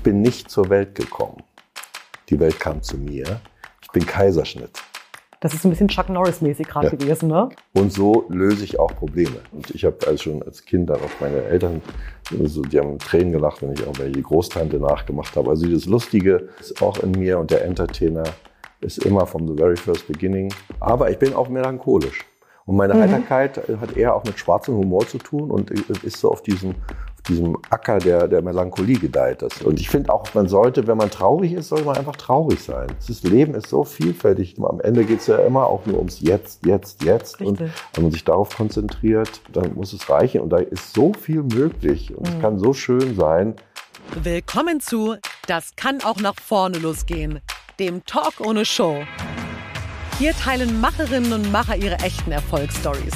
Ich bin nicht zur Welt gekommen. Die Welt kam zu mir. Ich bin Kaiserschnitt. Das ist ein bisschen Chuck Norris-mäßig gerade ja. gewesen, ne? Und so löse ich auch Probleme. Und ich habe also schon als Kind dann auch meine Eltern, so, die haben Tränen gelacht, wenn ich auch die Großtante nachgemacht habe. Also dieses Lustige ist auch in mir und der Entertainer ist immer from the very first beginning. Aber ich bin auch melancholisch. Und meine mhm. Heiterkeit hat eher auch mit schwarzem Humor zu tun und ist so auf diesem, diesem Acker der, der Melancholie gedeiht. Das. Und ich finde auch, man sollte, wenn man traurig ist, sollte man einfach traurig sein. Das Leben ist so vielfältig. Am Ende geht es ja immer auch nur ums Jetzt, Jetzt, Jetzt. Richtig. Und wenn man sich darauf konzentriert, dann muss es reichen. Und da ist so viel möglich. Und es mhm. kann so schön sein. Willkommen zu Das kann auch nach vorne losgehen, dem Talk ohne Show. Hier teilen Macherinnen und Macher ihre echten Erfolgsstories.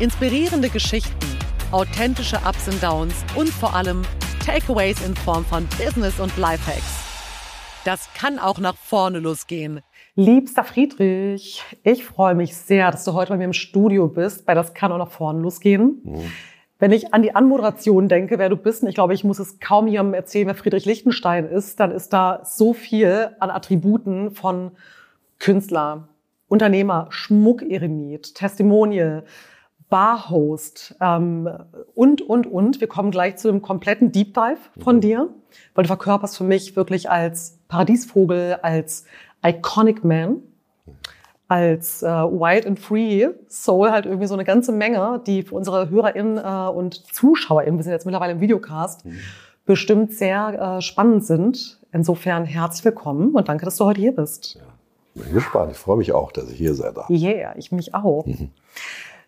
Inspirierende Geschichten, authentische Ups und Downs und vor allem Takeaways in Form von Business und Lifehacks. Das kann auch nach vorne losgehen. Liebster Friedrich, ich freue mich sehr, dass du heute bei mir im Studio bist, weil das kann auch nach vorne losgehen. Mhm. Wenn ich an die Anmoderation denke, wer du bist, und ich glaube, ich muss es kaum jemandem erzählen, wer Friedrich Lichtenstein ist, dann ist da so viel an Attributen von Künstler, Unternehmer, Schmuckeremit, Testimonial, Barhost ähm, und, und, und. Wir kommen gleich zu einem kompletten Deep Dive von mhm. dir, weil du verkörperst für mich wirklich als Paradiesvogel, als Iconic Man, als äh, Wild and Free Soul halt irgendwie so eine ganze Menge, die für unsere HörerInnen äh, und ZuschauerInnen, wir sind jetzt mittlerweile im Videocast, mhm. bestimmt sehr äh, spannend sind. Insofern herzlich willkommen und danke, dass du heute hier bist. Ja. Bin gespannt. Ich freue mich auch, dass ich hier sein darf. Yeah, ich mich auch. Mhm.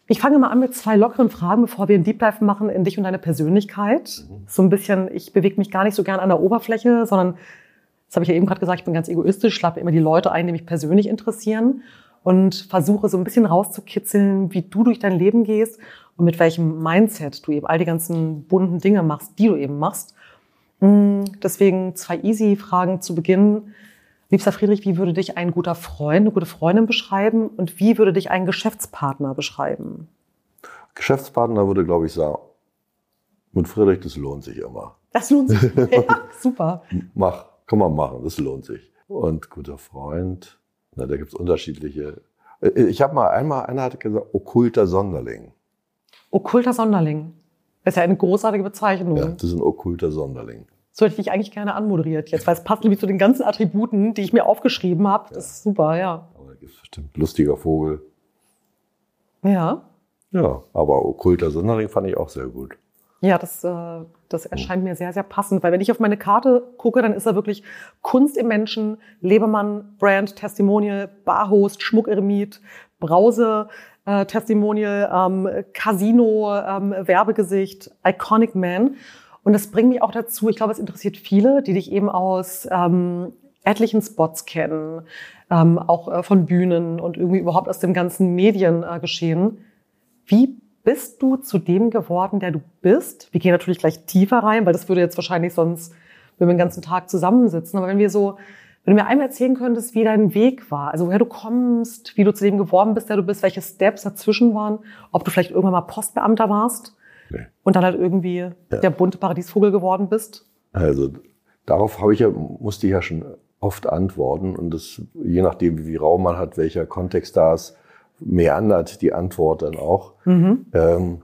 Ich fange mal an mit zwei lockeren Fragen, bevor wir einen Deep Dive machen in dich und deine Persönlichkeit. Mhm. So ein bisschen, ich bewege mich gar nicht so gern an der Oberfläche, sondern, das habe ich ja eben gerade gesagt, ich bin ganz egoistisch, schlappe immer die Leute ein, die mich persönlich interessieren und versuche so ein bisschen rauszukitzeln, wie du durch dein Leben gehst und mit welchem Mindset du eben all die ganzen bunten Dinge machst, die du eben machst. Mm, deswegen zwei easy Fragen zu Beginn. Liebster Friedrich, wie würde dich ein guter Freund, eine gute Freundin beschreiben und wie würde dich ein Geschäftspartner beschreiben? Geschäftspartner würde, glaube ich, sagen, mit Friedrich, das lohnt sich immer. Das lohnt sich. ja, super. Mach, kann man machen, das lohnt sich. Und guter Freund, na, da gibt es unterschiedliche. Äh, ich habe mal einmal, einer hat gesagt, okkulter Sonderling. Okkulter Sonderling. Das ist ja eine großartige Bezeichnung. Ja, das ist ein okkulter Sonderling. So hätte ich eigentlich gerne anmoderiert jetzt, weil es passt nämlich zu den ganzen Attributen, die ich mir aufgeschrieben habe. Das ist super, ja. Aber da gibt es bestimmt lustiger Vogel. Ja. Ja, aber okkulter Sonderling fand ich auch sehr gut. Ja, das, äh, das erscheint mir sehr, sehr passend, weil wenn ich auf meine Karte gucke, dann ist da wirklich Kunst im Menschen, Lebemann, Brand, Testimonial, Barhost, Schmuckeremit, Brause, äh, Testimonial, ähm, Casino, ähm, Werbegesicht, Iconic Man. Und das bringt mich auch dazu, ich glaube, es interessiert viele, die dich eben aus ähm, etlichen Spots kennen, ähm, auch äh, von Bühnen und irgendwie überhaupt aus dem ganzen Mediengeschehen. Äh, Wie bist du zu dem geworden, der du bist? Wir gehen natürlich gleich tiefer rein, weil das würde jetzt wahrscheinlich sonst, wenn wir den ganzen Tag zusammensitzen. Aber wenn wir so, wenn du mir einmal erzählen könntest, wie dein Weg war, also woher du kommst, wie du zu dem geworden bist, der du bist, welche Steps dazwischen waren, ob du vielleicht irgendwann mal Postbeamter warst Nee. Und dann halt irgendwie ja. der bunte Paradiesvogel geworden bist? Also darauf habe ich ja, musste ich ja schon oft antworten und das, je nachdem, wie Raum man hat, welcher Kontext da ist, meandert die Antwort dann auch. Mhm. Ähm,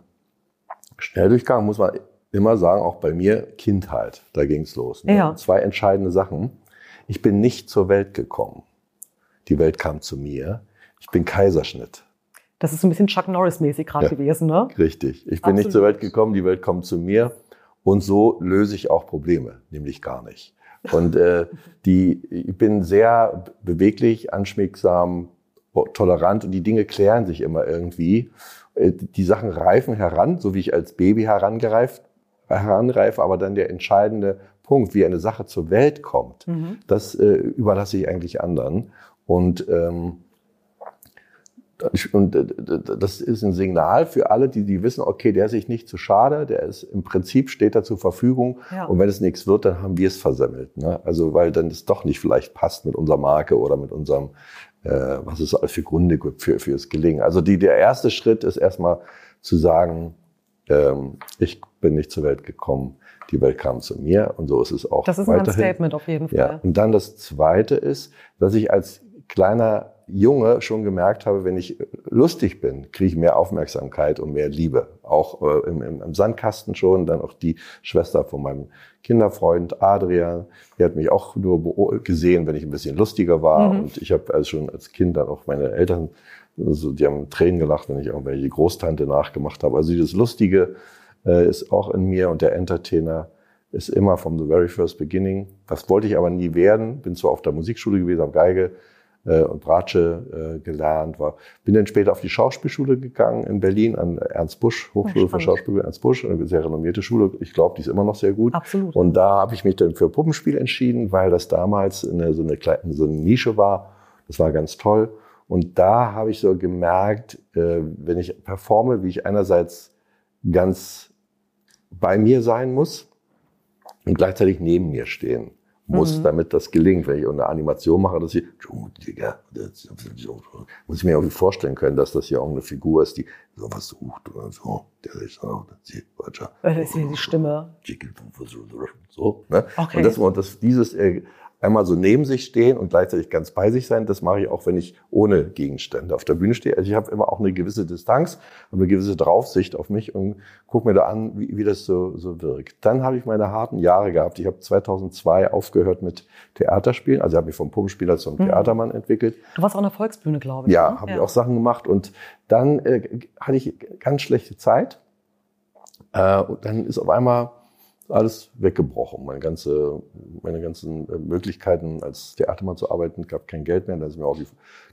Schnelldurchgang muss man immer sagen, auch bei mir Kindheit, da ging es los. Ne? Ja. Zwei entscheidende Sachen. Ich bin nicht zur Welt gekommen. Die Welt kam zu mir. Ich bin Kaiserschnitt. Das ist so ein bisschen Chuck Norris-mäßig gerade ja, gewesen, ne? Richtig. Ich bin Absolut. nicht zur Welt gekommen, die Welt kommt zu mir. Und so löse ich auch Probleme, nämlich gar nicht. Und äh, die, ich bin sehr beweglich, anschmiegsam, tolerant und die Dinge klären sich immer irgendwie. Äh, die Sachen reifen heran, so wie ich als Baby herangereift, heranreife, aber dann der entscheidende Punkt, wie eine Sache zur Welt kommt, mhm. das äh, überlasse ich eigentlich anderen. Und ähm, und äh, das ist ein Signal für alle, die, die wissen, okay, der ist sich nicht zu schade, der ist im Prinzip steht er zur Verfügung. Ja. Und wenn es nichts wird, dann haben wir es versemmelt. Ne? Also weil dann es doch nicht vielleicht passt mit unserer Marke oder mit unserem, äh, was es alles für Gründe gibt für, fürs Gelingen. Also die, der erste Schritt ist erstmal zu sagen, ähm, ich bin nicht zur Welt gekommen, Die Welt kam zu mir und so ist es auch Das ist weiterhin. ein Statement auf jeden Fall. Ja. Und dann das Zweite ist, dass ich als kleiner Junge schon gemerkt habe, wenn ich lustig bin, kriege ich mehr Aufmerksamkeit und mehr Liebe. Auch äh, im, im, Sandkasten schon. Dann auch die Schwester von meinem Kinderfreund Adrian, die hat mich auch nur gesehen, wenn ich ein bisschen lustiger war. Mhm. Und ich habe also schon als Kind dann auch meine Eltern, also die haben Tränen gelacht, wenn ich irgendwelche Großtante nachgemacht habe. Also dieses Lustige äh, ist auch in mir und der Entertainer ist immer from the very first beginning. Das wollte ich aber nie werden. Bin zwar auf der Musikschule gewesen, habe Geige und Bratsche äh, gelernt, war, bin dann später auf die Schauspielschule gegangen in Berlin an Ernst Busch, Hochschule für. Schauspiel Ernst Busch, eine sehr renommierte Schule. Ich glaube, die ist immer noch sehr gut. Absolut. Und da habe ich mich dann für Puppenspiel entschieden, weil das damals eine, so, eine so eine Nische war. Das war ganz toll. Und da habe ich so gemerkt, äh, wenn ich performe, wie ich einerseits ganz bei mir sein muss und gleichzeitig neben mir stehen muss, Mhm. damit das gelingt. Wenn ich eine Animation mache, dass ich, muss ich mir irgendwie vorstellen können, dass das hier irgendeine Figur ist, die sowas sucht oder so. Der ist so, das Äh, ist die Stimme. so, ne? Okay. Und das, und das, dieses äh, einmal so neben sich stehen und gleichzeitig ganz bei sich sein, das mache ich auch, wenn ich ohne Gegenstände auf der Bühne stehe. Also ich habe immer auch eine gewisse Distanz, habe eine gewisse Draufsicht auf mich und gucke mir da an, wie, wie das so, so wirkt. Dann habe ich meine harten Jahre gehabt. Ich habe 2002 aufgehört mit Theaterspielen. Also ich habe mich vom Puppenspieler zum Mhm. Theatermann entwickelt. Du warst auch an der Volksbühne, glaube ich. Ja, ne? habe ich auch Sachen gemacht und dann äh, hatte ich ganz schlechte Zeit. Äh, und dann ist auf einmal alles weggebrochen. Meine, ganze, meine ganzen äh, Möglichkeiten als Theatermann zu arbeiten, gab kein Geld mehr. Da ist mir auch die,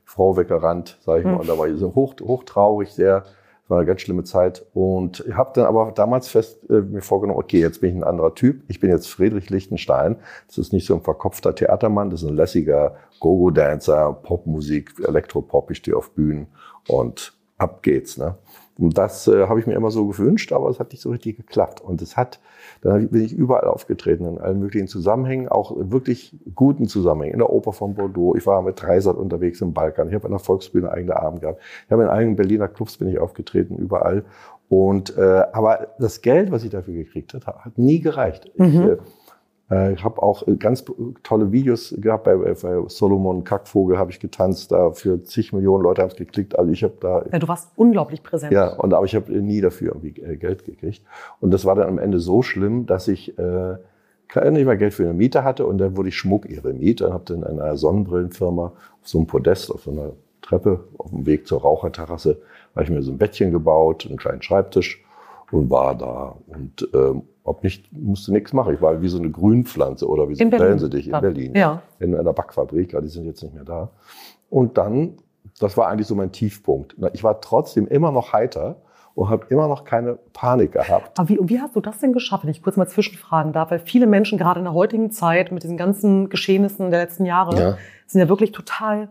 Frau weggerannt, sage ich mal. Hm. Und da war ich so hoch, hochtraurig, sehr. Das war eine ganz schlimme Zeit. Und ich habe dann aber damals fest äh, mir vorgenommen, okay, jetzt bin ich ein anderer Typ. Ich bin jetzt Friedrich Lichtenstein. Das ist nicht so ein verkopfter Theatermann, das ist ein lässiger Go-Go-Dancer, Popmusik, Elektropop. Ich stehe auf Bühnen und ab geht's. Ne? Und das äh, habe ich mir immer so gewünscht, aber es hat nicht so richtig geklappt. Und es hat, dann bin ich überall aufgetreten, in allen möglichen Zusammenhängen, auch wirklich guten Zusammenhängen. In der Oper von Bordeaux, ich war mit Dreisat unterwegs im Balkan, ich habe an der Volksbühne eigene Abend gehabt, ich habe in allen Berliner Clubs bin ich aufgetreten, überall. Und äh, aber das Geld, was ich dafür gekriegt habe, hat nie gereicht. Ich, Mhm. äh, äh, Ich habe auch äh, ganz tolle Videos gehabt. Bei, bei Solomon Kackvogel habe ich getanzt. Da für zig Millionen Leute haben es geklickt. Also ich habe da Ja, du warst unglaublich präsent. ja, und aber ich habe nie dafür irgendwie äh, Geld gekriegt. Und das war dann am Ende so schlimm, dass ich äh, nicht mehr Geld für eine Miete hatte und dann wurde ich Schmuckeremit und habe dann in einer Sonnenbrillenfirma auf so einem Podest, auf so einer Treppe, auf dem Weg zur Raucherterrasse, habe ich mir so ein Bettchen gebaut, einen kleinen Schreibtisch und war da und ähm, ob nicht, musste nichts machen. Ich war wie so eine Grünpflanze oder wie so ein Berlin. Wellensittich in. Berlin Ja. in einer Backfabrik, die sind jetzt nicht mehr da. Und dann, das war eigentlich so mein Tiefpunkt. Ich war trotzdem immer noch heiter und habe immer noch keine Panik gehabt. Aber wie, und wie hast du das denn geschafft, wenn ich kurz mal zwischenfragen darf? Weil viele Menschen gerade in der heutigen Zeit mit diesen ganzen Geschehnissen der letzten Jahre Ja. sind ja wirklich total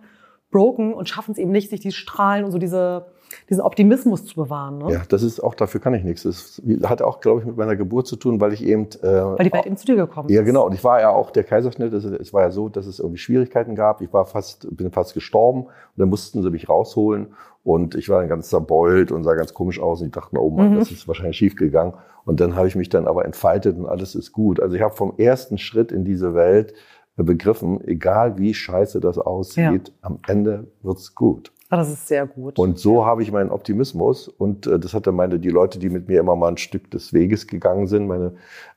broken und schaffen es eben nicht, sich die Strahlen und so diese, diesen Optimismus zu bewahren. Ne? Ja, das ist auch, dafür kann ich nichts. Das hat auch, glaube ich, mit meiner Geburt zu tun, weil ich eben... Äh, Weil die Welt eben zu dir gekommen Ja, genau. Und ich war ja auch der Kaiserschnitt. Es, es war ja so, dass es irgendwie Schwierigkeiten gab. Ich war fast, bin fast gestorben und dann mussten sie mich rausholen. Und ich war dann ganz zerbeult und sah ganz komisch aus. Und ich dachte, oh Mann, Mhm. das ist wahrscheinlich schief gegangen. Und dann habe ich mich dann aber entfaltet und alles ist gut. Also ich habe vom ersten Schritt in diese Welt begriffen, egal wie scheiße das aussieht, am Ende wird's gut. Ah, das ist sehr gut. Und so habe ich meinen Optimismus und äh, das hat dann meine, die Leute, die mit mir immer mal ein Stück des Weges gegangen sind, meine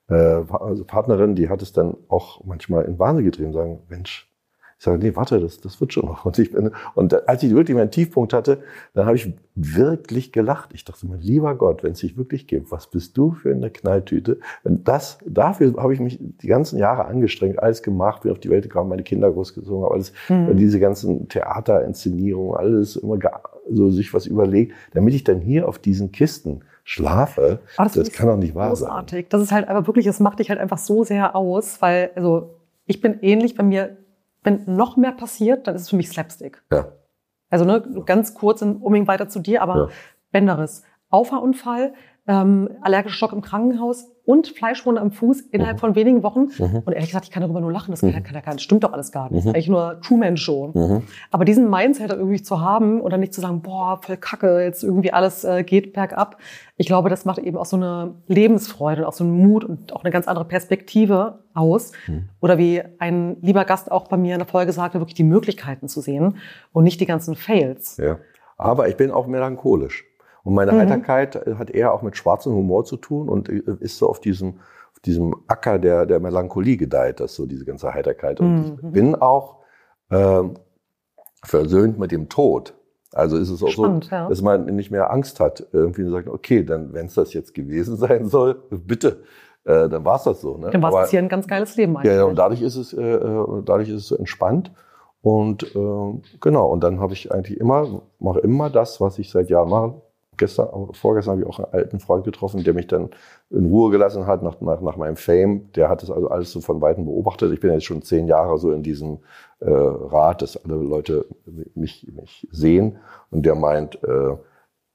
äh, also Partnerin, die hat es dann auch manchmal in Wahnsinn getrieben sagen, Mensch, ich sage, nee, warte, das, das wird schon noch. Und, ich bin, und als ich wirklich meinen Tiefpunkt hatte, dann habe ich wirklich gelacht. Ich dachte mir, lieber Gott, wenn es sich wirklich gibt, was bist du für eine Knalltüte? Und das, dafür habe ich mich die ganzen Jahre angestrengt, alles gemacht, bin auf die Welt gekommen, meine Kinder großgezogen, habe alles, Mhm. diese ganzen Theaterinszenierungen, alles immer so sich was überlegt, damit ich dann hier auf diesen Kisten schlafe. Aber das ist kann doch nicht wahr sein. großartig. Das ist halt aber wirklich, das macht dich halt einfach so sehr aus, weil, also, ich bin ähnlich, wenn mir, wenn noch mehr passiert, dann ist es für mich Slapstick. Ja. Also, ne, ganz kurz, um unbedingt weiter zu dir, aber Ja. Bänderriss, Auffahrunfall, ähm, allergischer Schock im Krankenhaus und Fleischwunde am Fuß innerhalb mhm. von wenigen Wochen. Mhm. Und ehrlich gesagt, ich kann darüber nur lachen. Das, kann, mhm. kann, kann, stimmt doch alles gar nicht. Das ist eigentlich nur Truman-Show. Mhm. Aber diesen Mindset irgendwie zu haben oder nicht zu sagen, boah, voll kacke, jetzt irgendwie alles äh, geht bergab. Ich glaube, das macht eben auch so eine Lebensfreude und auch so einen Mut und auch eine ganz andere Perspektive aus. Mhm. Oder wie ein lieber Gast auch bei mir in der Folge sagte, wirklich die Möglichkeiten zu sehen und nicht die ganzen Fails. Ja. Aber ich bin auch melancholisch. Und meine mhm. Heiterkeit hat eher auch mit schwarzem Humor zu tun und äh, ist so auf diesem, auf diesem Acker der, der Melancholie gedeiht, das so diese ganze Heiterkeit. Und mhm. ich bin auch ähm, versöhnt mit dem Tod. Also ist es auch Spannend, so, ja. dass man nicht mehr Angst hat, irgendwie sagt, okay, dann, wenn es das jetzt gewesen sein soll, bitte, äh, dann war es das so. Ne? Dann war es hier ein ganz geiles Leben eigentlich. Ja, und dadurch ist es, äh, äh, dadurch ist es so entspannt. Und äh, genau, und dann habe ich eigentlich immer, mache immer das, was ich seit Jahren mache. Gestern, vorgestern habe ich auch einen alten Freund getroffen, der mich dann in Ruhe gelassen hat nach, nach, nach meinem Fame. Der hat das also alles so von Weitem beobachtet. Ich bin jetzt schon zehn Jahre so in diesem äh, Rat, dass alle Leute mich, mich sehen. Und der meint, äh,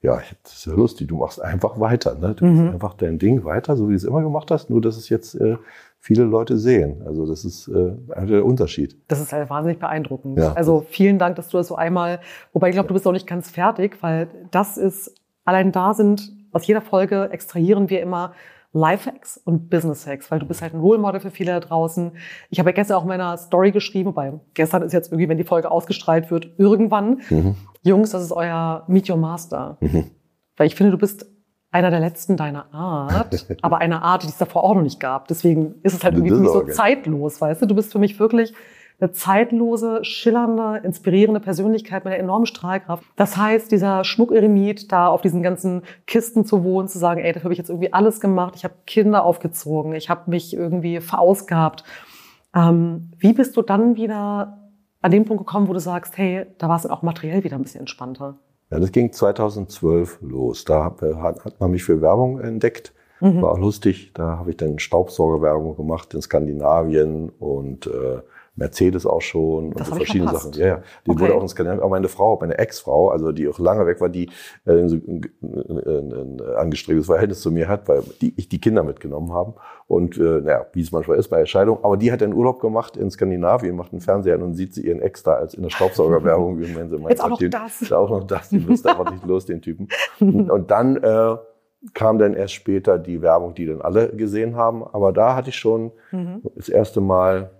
ja, das ist ja lustig, du machst einfach weiter. Ne? Du mhm. machst einfach dein Ding weiter, so wie du es immer gemacht hast, nur dass es jetzt äh, viele Leute sehen. Also das ist äh, der Unterschied. Das ist halt wahnsinnig beeindruckend. Ja. Also vielen Dank, dass du das so einmal, wobei ich glaube, du bist noch nicht ganz fertig, weil das ist, allein da sind, aus jeder Folge extrahieren wir immer Lifehacks und Business Hacks, weil du bist halt ein Role Model für viele da draußen. Ich habe ja gestern auch in meiner Story geschrieben, weil gestern ist jetzt irgendwie, wenn die Folge ausgestrahlt wird, irgendwann. Mhm. Jungs, das ist euer Meet Your Master. Mhm. Weil ich finde, du bist einer der letzten deiner Art, aber einer Art, die es davor auch noch nicht gab. Deswegen ist es halt irgendwie so zeitlos, weißt du? Du bist für mich wirklich eine zeitlose, schillernde, inspirierende Persönlichkeit mit einer enormen Strahlkraft. Das heißt, dieser Schmuckeremit, da auf diesen ganzen Kisten zu wohnen, zu sagen, ey, dafür habe ich jetzt irgendwie alles gemacht, ich habe Kinder aufgezogen, ich habe mich irgendwie verausgabt. Ähm, wie bist du dann wieder an den Punkt gekommen, wo du sagst, hey, da war es auch materiell wieder ein bisschen entspannter? Ja, das ging 2012 los. Da hat, hat man mich für Werbung entdeckt. Mhm. War auch lustig. Da habe ich dann Staubsaugerwerbung gemacht in Skandinavien und äh, Mercedes auch schon das und so verschiedene Sachen. Ja, ja. Die okay. wurde auch in Skandinavien, auch meine Frau, meine Ex-Frau, also die auch lange weg war, die äh, ein, ein, ein angestrebtes Verhältnis zu mir hat, weil die, ich die Kinder mitgenommen haben. Und äh, naja, wie es manchmal ist bei Entscheidung. Aber die hat einen Urlaub gemacht in Skandinavien, macht einen Fernseher und sieht sie ihren Ex da als in der Staubsaugerwerbung. wenn sie Jetzt auch noch den, das. Auch noch das, die lust einfach nicht los, den Typen. Und, und dann äh, kam dann erst später die Werbung, die dann alle gesehen haben. Aber da hatte ich schon mhm. das erste Mal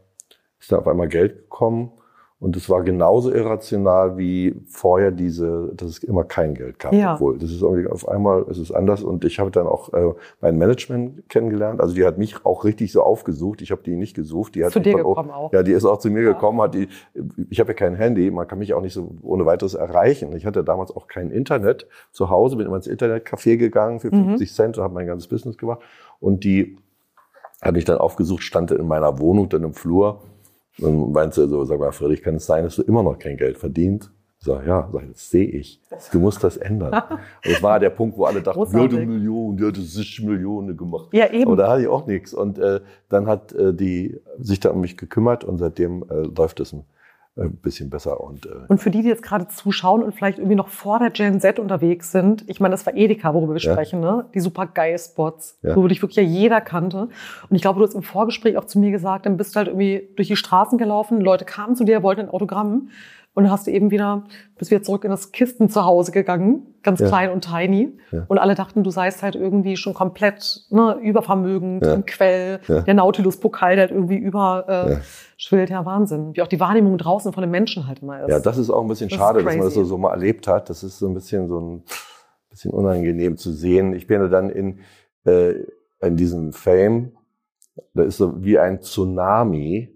ist da auf einmal Geld gekommen. Und es war genauso irrational wie vorher diese, dass es immer kein Geld gab. Ja. Obwohl, das ist irgendwie auf einmal, es ist anders. Und ich habe dann auch äh, mein Management kennengelernt. Also die hat mich auch richtig so aufgesucht. Ich habe die nicht gesucht. Die hat zu dir gekommen auch, auch. Ja, die ist auch zu mir ja. gekommen. Hat die, ich habe ja kein Handy. Man kann mich auch nicht so ohne weiteres erreichen. Ich hatte damals auch kein Internet zu Hause. Bin immer ins Internetcafé gegangen für 50 mhm. Cent und habe mein ganzes Business gemacht. Und die hat mich dann aufgesucht, stand in meiner Wohnung, dann im Flur und meinte er so, sag mal, Friedrich, kann es sein, dass du immer noch kein Geld verdient? Ich sag, ja, sag, das sehe ich. Du musst das ändern. Und das war der Punkt, wo alle dachten, ja, eine Million, die hat 60 Millionen gemacht. Ja, eben. Aber da hatte ich auch nichts. Und äh, dann hat äh, die sich da um mich gekümmert und seitdem äh, läuft es ein ein bisschen besser. Und, äh und für die, die jetzt gerade zuschauen und vielleicht irgendwie noch vor der Gen Z unterwegs sind, ich meine, das war Edeka, worüber wir ja. sprechen, ne? die super geil Spots, ja. wo dich wirklich ja jeder kannte. Und ich glaube, du hast im Vorgespräch auch zu mir gesagt, dann bist du halt irgendwie durch die Straßen gelaufen, Leute kamen zu dir, wollten ein Autogramm. Und dann hast du eben wieder, bist wieder zurück in das Kisten zu Hause gegangen, ganz ja. klein und tiny. Ja. Und alle dachten, du seist halt irgendwie schon komplett ne, übervermögend ja. im Quell. Der Nautilus-Pokal, der halt irgendwie überschwillt. Ja. ja, Wahnsinn. Wie auch die Wahrnehmung draußen von den Menschen halt immer ist. Ja, das ist auch ein bisschen das schade, dass man das so, so mal erlebt hat. Das ist so ein bisschen so ein bisschen unangenehm zu sehen. Ich bin ja dann in, äh, in diesem Fame, da ist so wie ein Tsunami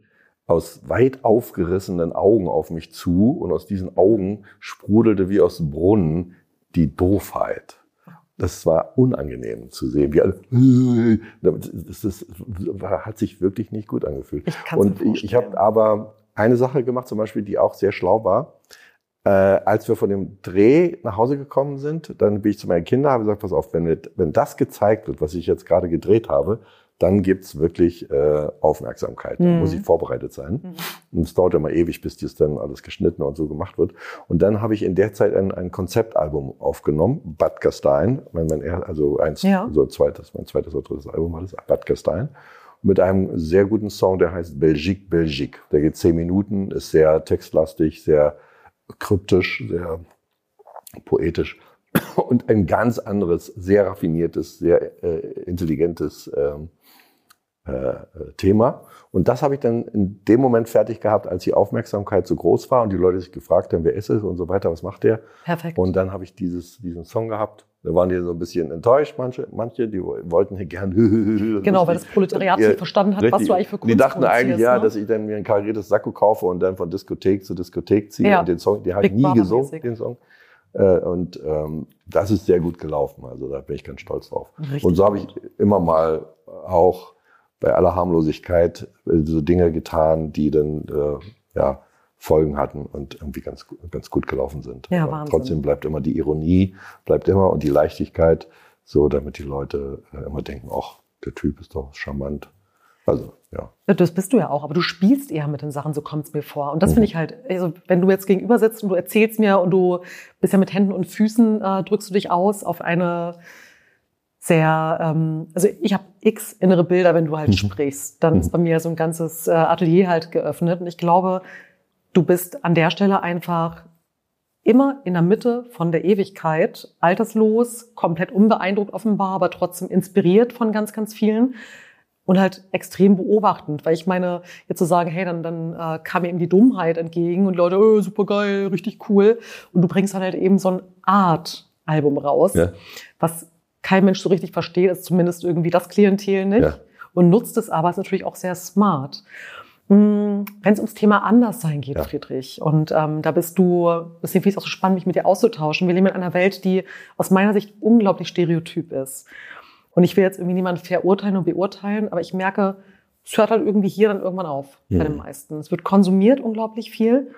aus weit aufgerissenen Augen auf mich zu und aus diesen Augen sprudelte wie aus dem Brunnen die Doofheit. Das war unangenehm zu sehen. Wie alle, das, das, hat sich wirklich nicht gut angefühlt. Ich und ich, ich habe aber eine Sache gemacht, zum Beispiel, die auch sehr schlau war. Äh, als wir von dem Dreh nach Hause gekommen sind, dann bin ich zu meinen Kindern, habe gesagt, pass auf, wenn, wenn das gezeigt wird, was ich jetzt gerade gedreht habe, dann gibt's wirklich äh, Aufmerksamkeit. Dann muss ich vorbereitet sein. Und es dauert immer ewig, bis das dann alles geschnitten und so gemacht wird. Und dann habe ich in der Zeit ein, ein Konzeptalbum aufgenommen, Bad Gastein, mein, mein, also eins, Ja. so ein zweites, mein zweites oder drittes Album war das, Bad Gastein. Mit einem sehr guten Song, der heißt Belgique, Belgique. Der geht zehn Minuten, ist sehr textlastig, sehr kryptisch, sehr poetisch und ein ganz anderes, sehr raffiniertes, sehr äh, intelligentes ähm, äh, äh, Thema. Und das habe ich dann in dem Moment fertig gehabt, als die Aufmerksamkeit so groß war und die Leute sich gefragt haben, wer ist es und so weiter, was macht der? Perfekt. Und dann habe ich dieses, diesen Song gehabt. Da waren die so ein bisschen enttäuscht, manche, manche, die wollten hier gern. Genau, weil das Proletariat nicht verstanden hat, was du eigentlich für Kunst Die dachten eigentlich, ja, ne? dass ich dann mir ein kariertes Sakko kaufe und dann von Diskothek zu Diskothek ziehe Ja. und den Song, die hat Big nie gesungen, den Song. Äh, Und ähm, das ist sehr gut gelaufen. Also da bin ich ganz stolz drauf. Richtig und so habe ich immer mal auch bei aller Harmlosigkeit äh, so Dinge getan, die dann äh, ja, Folgen hatten und irgendwie ganz, ganz gut gelaufen sind. Ja, Aber Wahnsinn. trotzdem bleibt immer die Ironie, bleibt immer und die Leichtigkeit, so damit die Leute äh, immer denken, ach, der Typ ist doch charmant. Also, ja. Das bist du ja auch, aber du spielst eher mit den Sachen, so kommt es mir vor. Mhm. Und das finde ich halt, also wenn du jetzt gegenüber sitzt und du erzählst mir und du bist ja mit Händen und Füßen, äh, drückst du dich aus auf eine sehr, ähm, also ich habe x innere Bilder, wenn du halt Mhm. sprichst. Dann ist bei mir so ein ganzes äh, Atelier halt geöffnet. Und ich glaube, du bist an der Stelle einfach immer in der Mitte von der Ewigkeit, alterslos, komplett unbeeindruckt offenbar, aber trotzdem inspiriert von ganz, ganz vielen und halt extrem beobachtend, weil ich meine, jetzt zu sagen, hey, dann, dann äh, kam mir eben die Dummheit entgegen und Leute, oh, super geil, richtig cool. Und du bringst dann halt eben so ein Art-Album raus, Ja. was kein Mensch so richtig versteht, ist zumindest irgendwie das Klientel nicht. Ja. Und nutzt es aber, ist natürlich auch sehr smart. Wenn es ums Thema Anderssein geht, Ja. Friedrich, und ähm, da bist du, deswegen finde ich es auch so spannend, mich mit dir auszutauschen. Wir leben in einer Welt, die aus meiner Sicht unglaublich stereotyp ist. Und ich will jetzt irgendwie niemanden verurteilen und beurteilen, aber ich merke, es hört halt irgendwie hier dann irgendwann auf bei den Mhm. meisten. Es wird konsumiert unglaublich viel.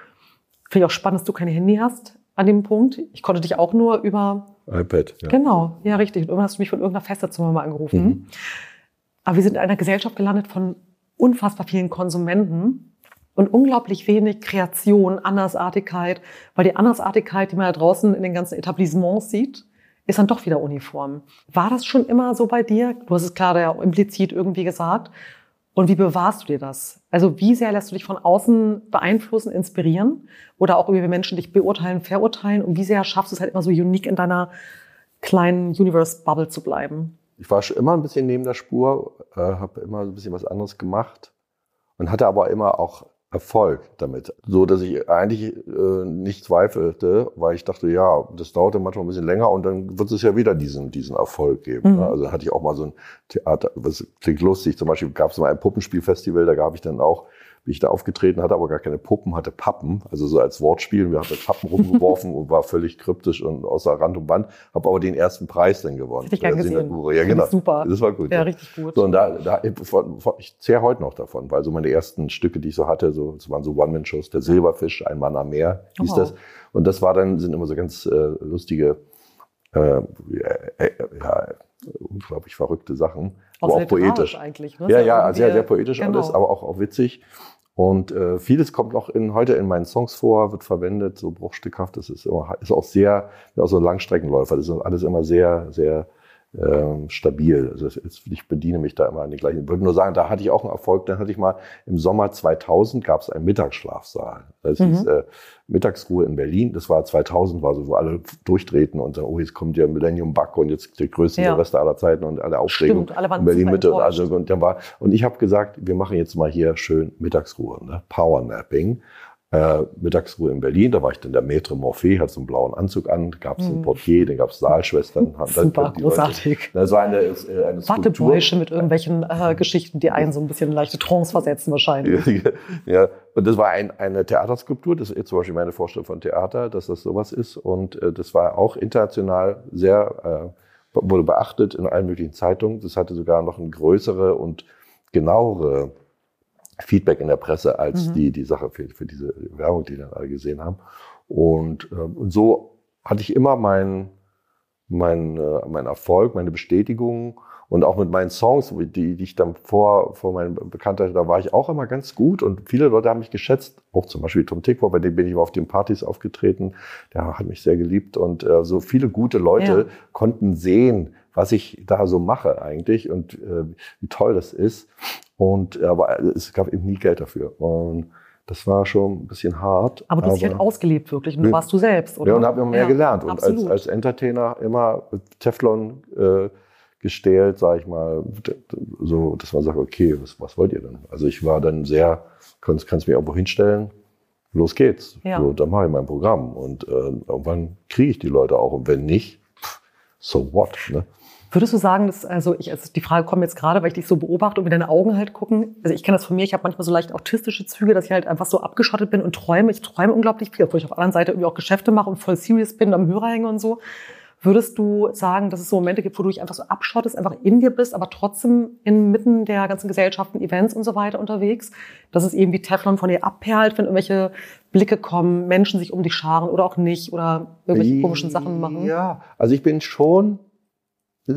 Finde ich auch spannend, dass du kein Handy hast an dem Punkt. Ich konnte dich auch nur über iPad. Ja. Genau, ja, richtig. Und irgendwann hast du mich von irgendeiner Festzimmer mal angerufen. Mhm. Aber wir sind in einer Gesellschaft gelandet von unfassbar vielen Konsumenten und unglaublich wenig Kreation, Andersartigkeit, weil die Andersartigkeit, die man da draußen in den ganzen Etablissements sieht, ist dann doch wieder uniform. War das schon immer so bei dir? Du hast es gerade ja implizit irgendwie gesagt. Und wie bewahrst du dir das? Also wie sehr lässt du dich von außen beeinflussen, inspirieren? Oder auch wie Menschen dich beurteilen, verurteilen? Und wie sehr schaffst du es halt immer so unique in deiner kleinen Universe-Bubble zu bleiben? Ich war schon immer ein bisschen neben der Spur, äh, habe immer so ein bisschen was anderes gemacht und hatte aber immer auch Erfolg damit. So, dass ich eigentlich äh, nicht zweifelte, weil ich dachte, ja, das dauerte manchmal ein bisschen länger und dann wird es ja wieder diesen, diesen Erfolg geben. Mhm. ne? Also hatte ich auch mal so ein Theater, was klingt lustig, zum Beispiel gab es mal ein Puppenspielfestival, da gab ich dann auch, bin ich da aufgetreten, hatte aber gar keine Puppen, hatte Pappen, also so als Wortspiel. Wir haben mit Pappen rumgeworfen und war völlig kryptisch und außer Rand und Band, habe aber den ersten Preis dann gewonnen. Hätte ich gern gesehen. Sinagure. Ja, genau. super. Das war gut. Ja, ja. richtig gut. So, und da, da ich zehre heute noch davon, weil so meine ersten Stücke, die ich so hatte, so, das waren so One-Man-Shows, der Silberfisch, ein Mann am Meer, hieß Oh. das. Und das war dann, sind immer so ganz äh, lustige, äh, äh, ja, unglaublich verrückte Sachen, aber auch literarisch poetisch. eigentlich. Ne? Ja, ja, sehr, sehr poetisch genau. alles, aber auch, auch witzig. Und äh, vieles kommt auch in, heute in meinen Songs vor, wird verwendet, so bruchstückhaft. Das ist, immer, ist auch sehr, auch so ein Langstreckenläufer. Das ist alles immer sehr, sehr ähm, stabil. Also ist, ich bediene mich da immer an die gleichen. Ich würde nur sagen, da hatte ich auch einen Erfolg. Dann hatte ich mal im Sommer 2000 gab es einen Mittagsschlafsaal. Das Mhm. ist äh, Mittagsruhe in Berlin. Das war 2000, war so, wo alle durchdrehten und sagen, oh, jetzt kommt der Millennium Bug und jetzt der größte Ja. Silvester aller Zeiten und alle Aufregung. Stimmt, alle waren in Berlin Mitte und also und dann war und ich habe gesagt, wir machen jetzt mal hier schön Mittagsruhe, ne? Powernapping. Äh, Mittagsruhe in Berlin, da war ich dann der Maître Morphée, hat so einen blauen Anzug an, gab es einen Mhm. Portier, dann gab es Saalschwestern. Super, großartig. Das war eine, äh, eine. Wattebäusche mit irgendwelchen äh, Geschichten, die einen so ein bisschen in leichte Trance versetzen wahrscheinlich. ja, und das war ein, eine Theaterskulptur, das ist jetzt zum Beispiel meine Vorstellung von Theater, dass das sowas ist. Und äh, das war auch international sehr, äh, wurde beachtet in allen möglichen Zeitungen. Das hatte sogar noch ein größere und genauere Feedback in der Presse als Mhm. die, die Sache für, für diese Werbung, die dann alle gesehen haben. Und, ähm, und so hatte ich immer mein, mein, äh, mein Erfolg, meine Bestätigung und auch mit meinen Songs, die, die ich dann vor, vor meinem Bekanntheit, da war ich auch immer ganz gut und viele Leute haben mich geschätzt, auch zum Beispiel Tom Tikwa, bei dem bin ich auf den Partys aufgetreten, der hat mich sehr geliebt und äh, so viele gute Leute ja. konnten sehen, was ich da so mache eigentlich und äh, wie toll das ist und aber es gab eben nie Geld dafür und das war schon ein bisschen hart. Aber du hast dich halt ausgelebt wirklich und du warst du selbst, oder? Ja, und habe immer mehr ja, gelernt. Und als, als Entertainer immer Teflon äh, gestählt, sage ich mal, so, dass man sagt, okay, was, was wollt ihr denn? Also ich war dann sehr, kannst, kannst mich irgendwo hinstellen, los geht's. Ja. So, dann mache ich mein Programm und äh, irgendwann kriege ich die Leute auch. Und wenn nicht, so what? Ne? Würdest du sagen, dass, also ich, also die Frage kommt jetzt gerade, weil ich dich so beobachte und mir deine Augen halt gucken. Also ich kenne das von mir, ich habe manchmal so leicht autistische Züge, dass ich halt einfach so abgeschottet bin und träume. Ich träume unglaublich viel, obwohl ich auf der anderen Seite irgendwie auch Geschäfte mache und voll serious bin, am Hörer hänge und so. Würdest du sagen, dass es so Momente gibt, wo du dich einfach so abschottest, einfach in dir bist, aber trotzdem inmitten der ganzen Gesellschaften, Events und so weiter unterwegs, dass es irgendwie Teflon von dir abperlt, wenn irgendwelche Blicke kommen, Menschen sich um dich scharen oder auch nicht oder irgendwelche komischen Sachen machen? Ja, also ich bin schon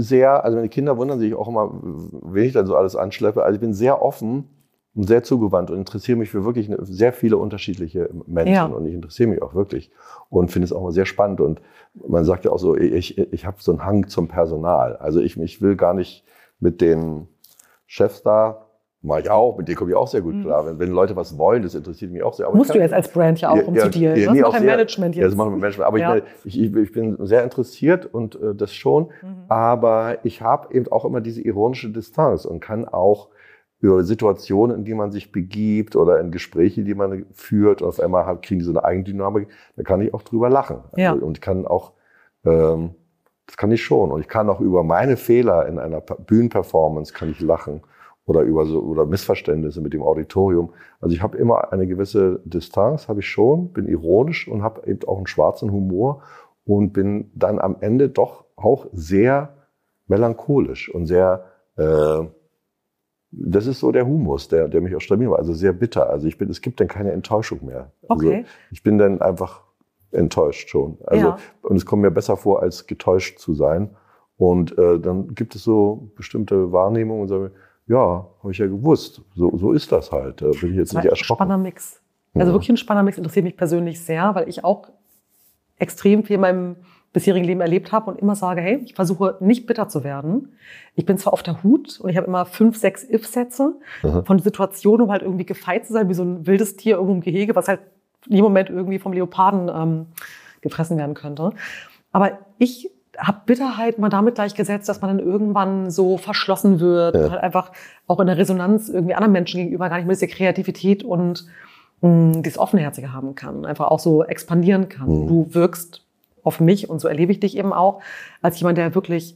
sehr, also meine Kinder wundern sich auch immer, wenn ich dann so alles anschleppe. Also ich bin sehr offen und sehr zugewandt und interessiere mich für wirklich sehr viele unterschiedliche Menschen ja. und ich interessiere mich auch wirklich und finde es auch mal sehr spannend und man sagt ja auch so, ich, ich habe so einen Hang zum Personal. Also ich, ich will gar nicht mit den Chefs da Mach ich auch, mit denen komme ich auch sehr gut mhm. klar. Wenn, wenn Leute was wollen, das interessiert mich auch sehr. Aber Musst du jetzt als Brand ja auch, um ja, zu dir. Ja, nee, macht dein Management jetzt? Ja, das macht mein Management. Aber ja. ich, ich, ich, bin sehr interessiert und äh, das schon. Mhm. Aber ich habe eben auch immer diese ironische Distanz und kann auch über Situationen, in die man sich begibt oder in Gespräche, die man führt, und auf einmal hat, kriegen die so eine Eigendynamik, da kann ich auch drüber lachen. Ja. Also, und ich kann auch, ähm, das kann ich schon. Und ich kann auch über meine Fehler in einer Bühnenperformance kann ich lachen oder über so oder Missverständnisse mit dem Auditorium. Also ich habe immer eine gewisse Distanz, habe ich schon, bin ironisch und habe eben auch einen schwarzen Humor und bin dann am Ende doch auch sehr melancholisch und sehr äh, das ist so der Humus, der, der mich auch stabil war, also sehr bitter. Also ich bin, es gibt dann keine Enttäuschung mehr. Also okay. ich bin dann einfach enttäuscht schon. Also ja. und es kommt mir besser vor, als getäuscht zu sein. Und äh, dann gibt es so bestimmte Wahrnehmungen und sage, ja, habe ich ja gewusst. So, so ist das halt. Da bin ich jetzt nicht erschrocken. Ein spannender Mix. Also ja. wirklich ein spannender Mix interessiert mich persönlich sehr, weil ich auch extrem viel in meinem bisherigen Leben erlebt habe und immer sage, hey, ich versuche nicht bitter zu werden. Ich bin zwar auf der Hut und ich habe immer fünf, sechs If-Sätze von Situationen, um halt irgendwie gefeit zu sein, wie so ein wildes Tier irgendwo im Gehege, was halt in jedem Moment irgendwie vom Leoparden ähm, gefressen werden könnte. Aber ich habe Bitterheit mal damit gleichgesetzt, dass man dann irgendwann so verschlossen wird ja. und halt einfach auch in der Resonanz irgendwie anderen Menschen gegenüber gar nicht mehr diese Kreativität und mh, mm, dieses Offenherzige haben kann, einfach auch so expandieren kann. Mhm. Du wirkst auf mich und so erlebe ich dich eben auch als jemand, der wirklich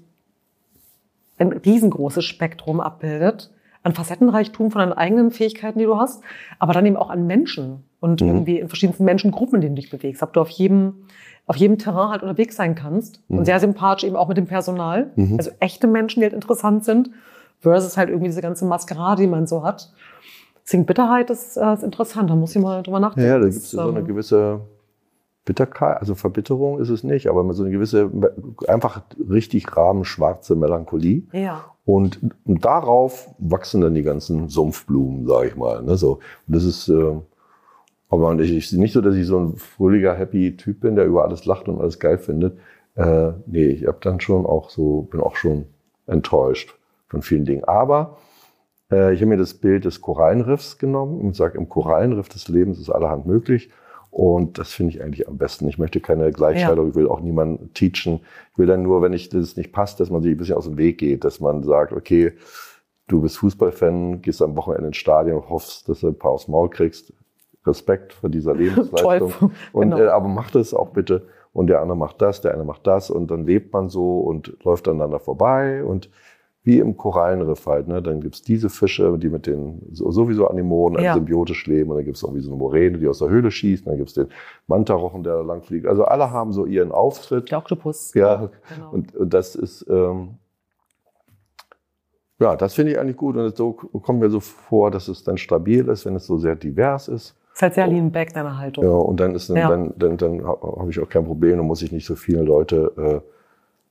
ein riesengroßes Spektrum abbildet an Facettenreichtum von deinen eigenen Fähigkeiten, die du hast, aber dann eben auch an Menschen und mhm. irgendwie in verschiedensten Menschengruppen, in denen du dich bewegst. Ob du auf jedem auf jedem Terrain halt unterwegs sein kannst. Mhm. Und sehr sympathisch eben auch mit dem Personal. Mhm. Also echte Menschen, die halt interessant sind, versus halt irgendwie diese ganze Maskerade, die man so hat. Deswegen Bitterheit ist, äh, ist interessant, da muss ich mal drüber nachdenken. Ja, da gibt es so eine gewisse Bitterkeit, also Verbitterung ist es nicht, aber so eine gewisse, einfach richtig rahmenschwarze Melancholie. Ja. Und, und darauf wachsen dann die ganzen Sumpfblumen, sage ich mal. Ne, so. Und das ist, äh, aber ich, ich nicht so, dass ich so ein fröhlicher, happy Typ bin, der über alles lacht und alles geil findet. Äh, nee, ich habe dann schon auch so, bin auch schon enttäuscht von vielen Dingen. Aber äh, ich habe mir das Bild des Korallenriffs genommen und sage, im Korallenriff des Lebens ist allerhand möglich. Und das finde ich eigentlich am besten. Ich möchte keine Gleichstellung, ja. ich will auch niemanden teachen. Ich will dann nur, wenn ich das nicht passt, dass man sich ein bisschen aus dem Weg geht, dass man sagt, okay, du bist Fußballfan, gehst am Wochenende ins Stadion, hoffst, dass du ein paar aufs Maul kriegst. Respekt vor dieser Lebensleistung. und, genau. äh, aber macht es auch bitte. Und der andere macht das, der eine macht das und dann lebt man so und läuft aneinander vorbei und wie im Korallenriff halt, ne? Dann gibt's diese Fische, die mit den sowieso Anemonen ja. symbiotisch leben, und dann gibt's auch wie so eine Moräne, die aus der Höhle schießt, und dann gibt's den Mantarochen, der da lang fliegt. Also alle haben so ihren Auftritt. Der Oktopus. Ja, genau. und, und das ist ähm, ja, das finde ich eigentlich gut und so kommt mir so vor, dass es dann stabil ist, wenn es so sehr divers ist. Das ist halt sehr lean back, deine Haltung. Ja, und dann ist dann, ja. dann, dann, dann habe ich auch kein Problem, dann muss ich nicht so viele Leute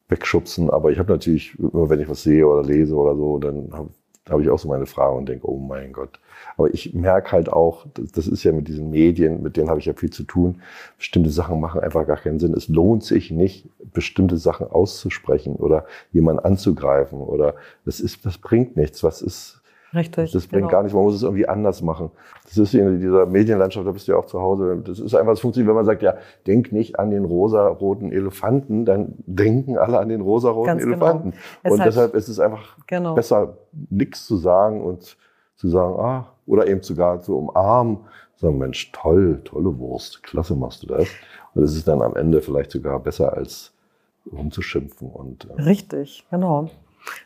wegschubsen. Aber ich habe natürlich, immer wenn ich was sehe oder lese oder so, dann habe hab ich auch so meine Fragen und denke, oh mein Gott. Aber ich merke halt auch, das ist ja mit diesen Medien, mit denen habe ich ja viel zu tun. Bestimmte Sachen machen einfach gar keinen Sinn. Es lohnt sich nicht, bestimmte Sachen auszusprechen oder jemanden anzugreifen oder das ist, das bringt nichts. Was ist, Richtig. das bringt genau. gar nichts. Man muss es irgendwie anders machen. Das ist in dieser Medienlandschaft, da bist du ja auch zu Hause. Das ist einfach, es funktioniert, wenn man sagt, ja, denk nicht an den rosa-roten Elefanten, dann denken alle an den rosa-roten genau. Elefanten. Es Und halt- deshalb ist es einfach Genau. besser, nichts zu sagen und zu sagen, ah, oder eben sogar zu umarmen, sagen, Mensch, toll, tolle Wurst, klasse machst du das. Und es ist dann am Ende vielleicht sogar besser, als rumzuschimpfen. Und äh, Richtig, genau.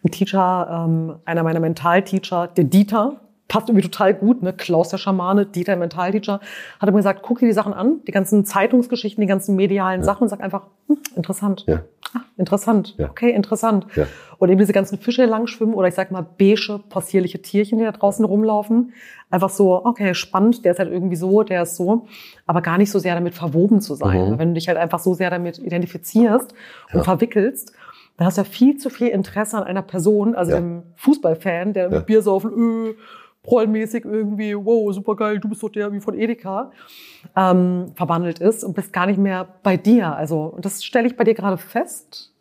Ein Teacher, ähm, einer meiner Mentalteacher, der Dieter, passt irgendwie total gut, ne? Klaus der Schamane, Dieter, Mentalteacher, hat immer gesagt, guck dir die Sachen an, die ganzen Zeitungsgeschichten, die ganzen medialen Sachen und sag einfach, hm, interessant. Ja. Ah, interessant. Ja. Okay, interessant. Ja. Und eben diese ganzen Fische die lang schwimmen oder ich sag mal beige, possierliche Tierchen, die da draußen rumlaufen. Einfach so, okay, spannend, der ist halt irgendwie so, der ist so, aber gar nicht so sehr damit verwoben zu sein. Mhm. Wenn du dich halt einfach so sehr damit identifizierst und Ja. verwickelst, dann hast du ja viel zu viel Interesse an einer Person, also Ja. dem Fußballfan, der Ja. mit Bier saufen, öh, prollmäßig irgendwie, wow, super geil, du bist doch der wie von Edeka, ähm, verwandelt ist und bist gar nicht mehr bei dir. Also, und das stelle ich bei dir gerade fest,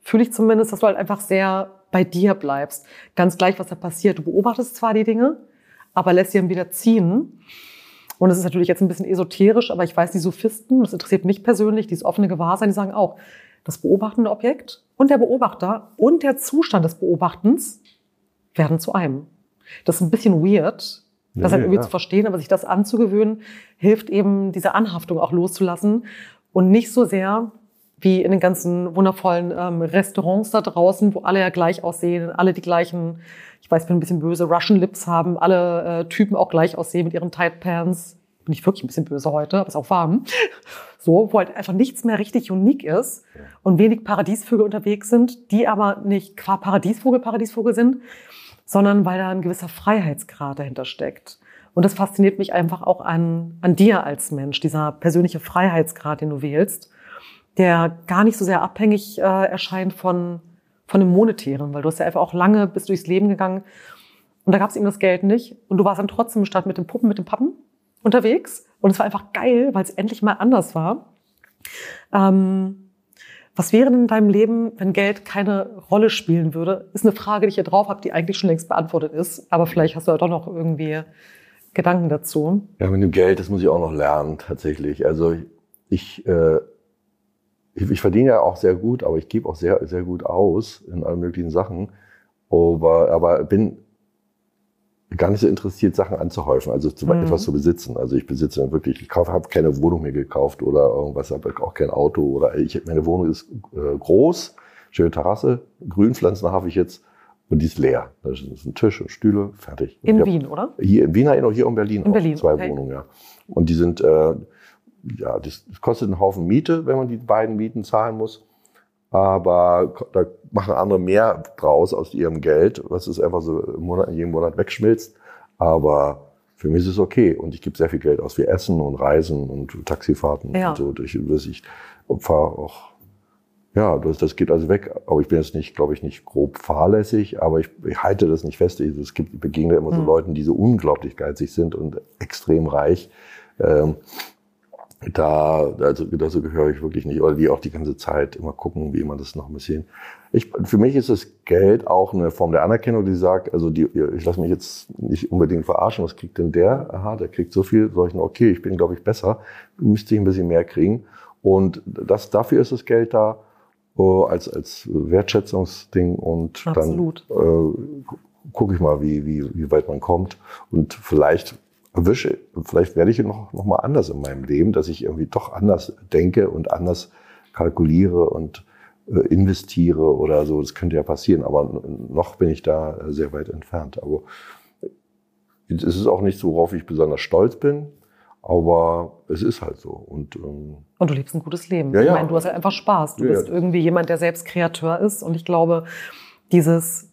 fühle ich zumindest, dass du halt einfach sehr bei dir bleibst. Ganz gleich, was da passiert. Du beobachtest zwar die Dinge, aber lässt sie dann wieder ziehen. Und es ist natürlich jetzt ein bisschen esoterisch, aber ich weiß, die Sophisten, das interessiert mich persönlich, dieses offene Gewahrsein, die sagen auch, das beobachtende Objekt und der Beobachter und der Zustand des Beobachtens werden zu einem. Das ist ein bisschen weird, das Ja, halt irgendwie ja. zu verstehen, aber sich das anzugewöhnen, hilft eben, diese Anhaftung auch loszulassen und nicht so sehr wie in den ganzen wundervollen ähm, Restaurants da draußen, wo alle ja gleich aussehen, alle die gleichen, ich weiß, ich bin ein bisschen böse, Russian Lips haben, alle äh, Typen auch gleich aussehen mit ihren Tight Pants. Bin ich wirklich ein bisschen böse heute, aber ist auch warm. So, wo halt einfach nichts mehr richtig unique ist und wenig Paradiesvögel unterwegs sind, die aber nicht qua Paradiesvogel Paradiesvogel sind, sondern weil da ein gewisser Freiheitsgrad dahinter steckt. Und das fasziniert mich einfach auch an, an dir als Mensch, dieser persönliche Freiheitsgrad, den du wählst, der gar nicht so sehr abhängig äh, erscheint von, von dem Monetären, weil du hast ja einfach auch lange bist durchs Leben gegangen und da gab es eben das Geld nicht und du warst dann trotzdem statt mit den Puppen, mit den Pappen unterwegs und es war einfach geil, weil es endlich mal anders war. Ähm, was wäre denn in deinem Leben, wenn Geld keine Rolle spielen würde? Ist eine Frage, die ich hier drauf habe, die eigentlich schon längst beantwortet ist. Aber vielleicht hast du ja doch noch irgendwie Gedanken dazu. ja, mit dem Geld, das muss ich auch noch lernen, tatsächlich. Also ich, äh, ich, ich verdiene ja auch sehr gut, aber ich gebe auch sehr, sehr gut aus in allen möglichen Sachen. Aber, aber bin gar nicht so interessiert, Sachen anzuhäufen, also zu, Mhm. etwas zu besitzen. Also ich besitze dann wirklich, ich kaufe, habe keine Wohnung mir gekauft oder irgendwas, habe auch kein Auto oder ich, meine Wohnung ist äh, groß, schöne Terrasse, Grünpflanzen habe ich jetzt und die ist leer. Da ist ein Tisch und Stühle, fertig. In hab- Wien, oder? Hier in Wien, noch hier in Berlin. In auch. Berlin, Zwei okay. Wohnungen, ja. Und die sind, äh, ja, das, das kostet einen Haufen Miete, wenn man die beiden Mieten zahlen muss. Aber da machen andere mehr draus aus ihrem Geld, was es einfach so im Monat, jeden Monat wegschmilzt. Aber für mich ist es okay. Und ich gebe sehr viel Geld aus für Essen und Reisen und Taxifahrten Ja. und so. Ich, das ich fahre auch ja, das, das geht also weg. Aber ich bin jetzt nicht, glaube ich, nicht grob fahrlässig, aber ich, ich halte das nicht fest. Ich- Es gibt, ich begegne immer so Hm. Leuten, die so unglaublich geizig sind und extrem reich. Ähm, da, also dazu gehöre ich wirklich nicht. Oder die auch die ganze Zeit immer gucken, wie man das noch ein bisschen. Ich, für mich ist das Geld auch eine Form der Anerkennung, die sagt, also die, ich lasse mich jetzt nicht unbedingt verarschen, was kriegt denn der? Aha, der kriegt so viel, soll ich noch, okay, ich bin, glaube ich, besser, müsste ich ein bisschen mehr kriegen. Und das, dafür ist das Geld da, äh, als, als Wertschätzungsding und Absolut. dann äh, gucke ich mal, wie, wie, wie weit man kommt. Und vielleicht erwische, vielleicht werde ich noch, noch mal anders in meinem Leben, dass ich irgendwie doch anders denke und anders kalkuliere und äh, investiere oder so. Das könnte ja passieren, aber noch bin ich da äh, sehr weit entfernt. Aber es ist auch nicht so, worauf ich besonders stolz bin, aber es ist halt so. Und ähm, Und du lebst ein gutes Leben. Ja, ich meine, du hast halt einfach Spaß. Du ja. bist irgendwie jemand, der selbst Kreateur ist. Und ich glaube, dieses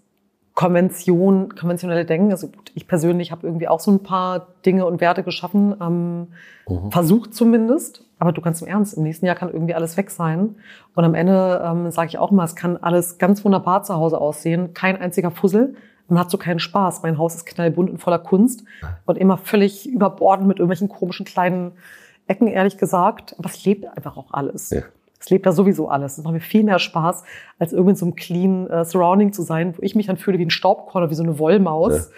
Konvention, konventionelle Denken. Also gut, ich persönlich habe irgendwie auch so ein paar Dinge und Werte geschaffen, ähm, mhm. versucht zumindest. Aber du kannst im Ernst, im nächsten Jahr kann irgendwie alles weg sein. Und am Ende ähm, sage ich auch mal, es kann alles ganz wunderbar zu Hause aussehen, kein einziger Fussel. Man hat so keinen Spaß. Mein Haus ist knallbunt und voller Kunst und immer völlig überbordend mit irgendwelchen komischen kleinen Ecken, ehrlich gesagt. Aber es lebt einfach auch alles. Ja. Es lebt da sowieso alles. Es macht mir viel mehr Spaß, als irgendwie in so einem clean äh, Surrounding zu sein, wo ich mich dann fühle wie ein Staubkorn oder wie so eine Wollmaus.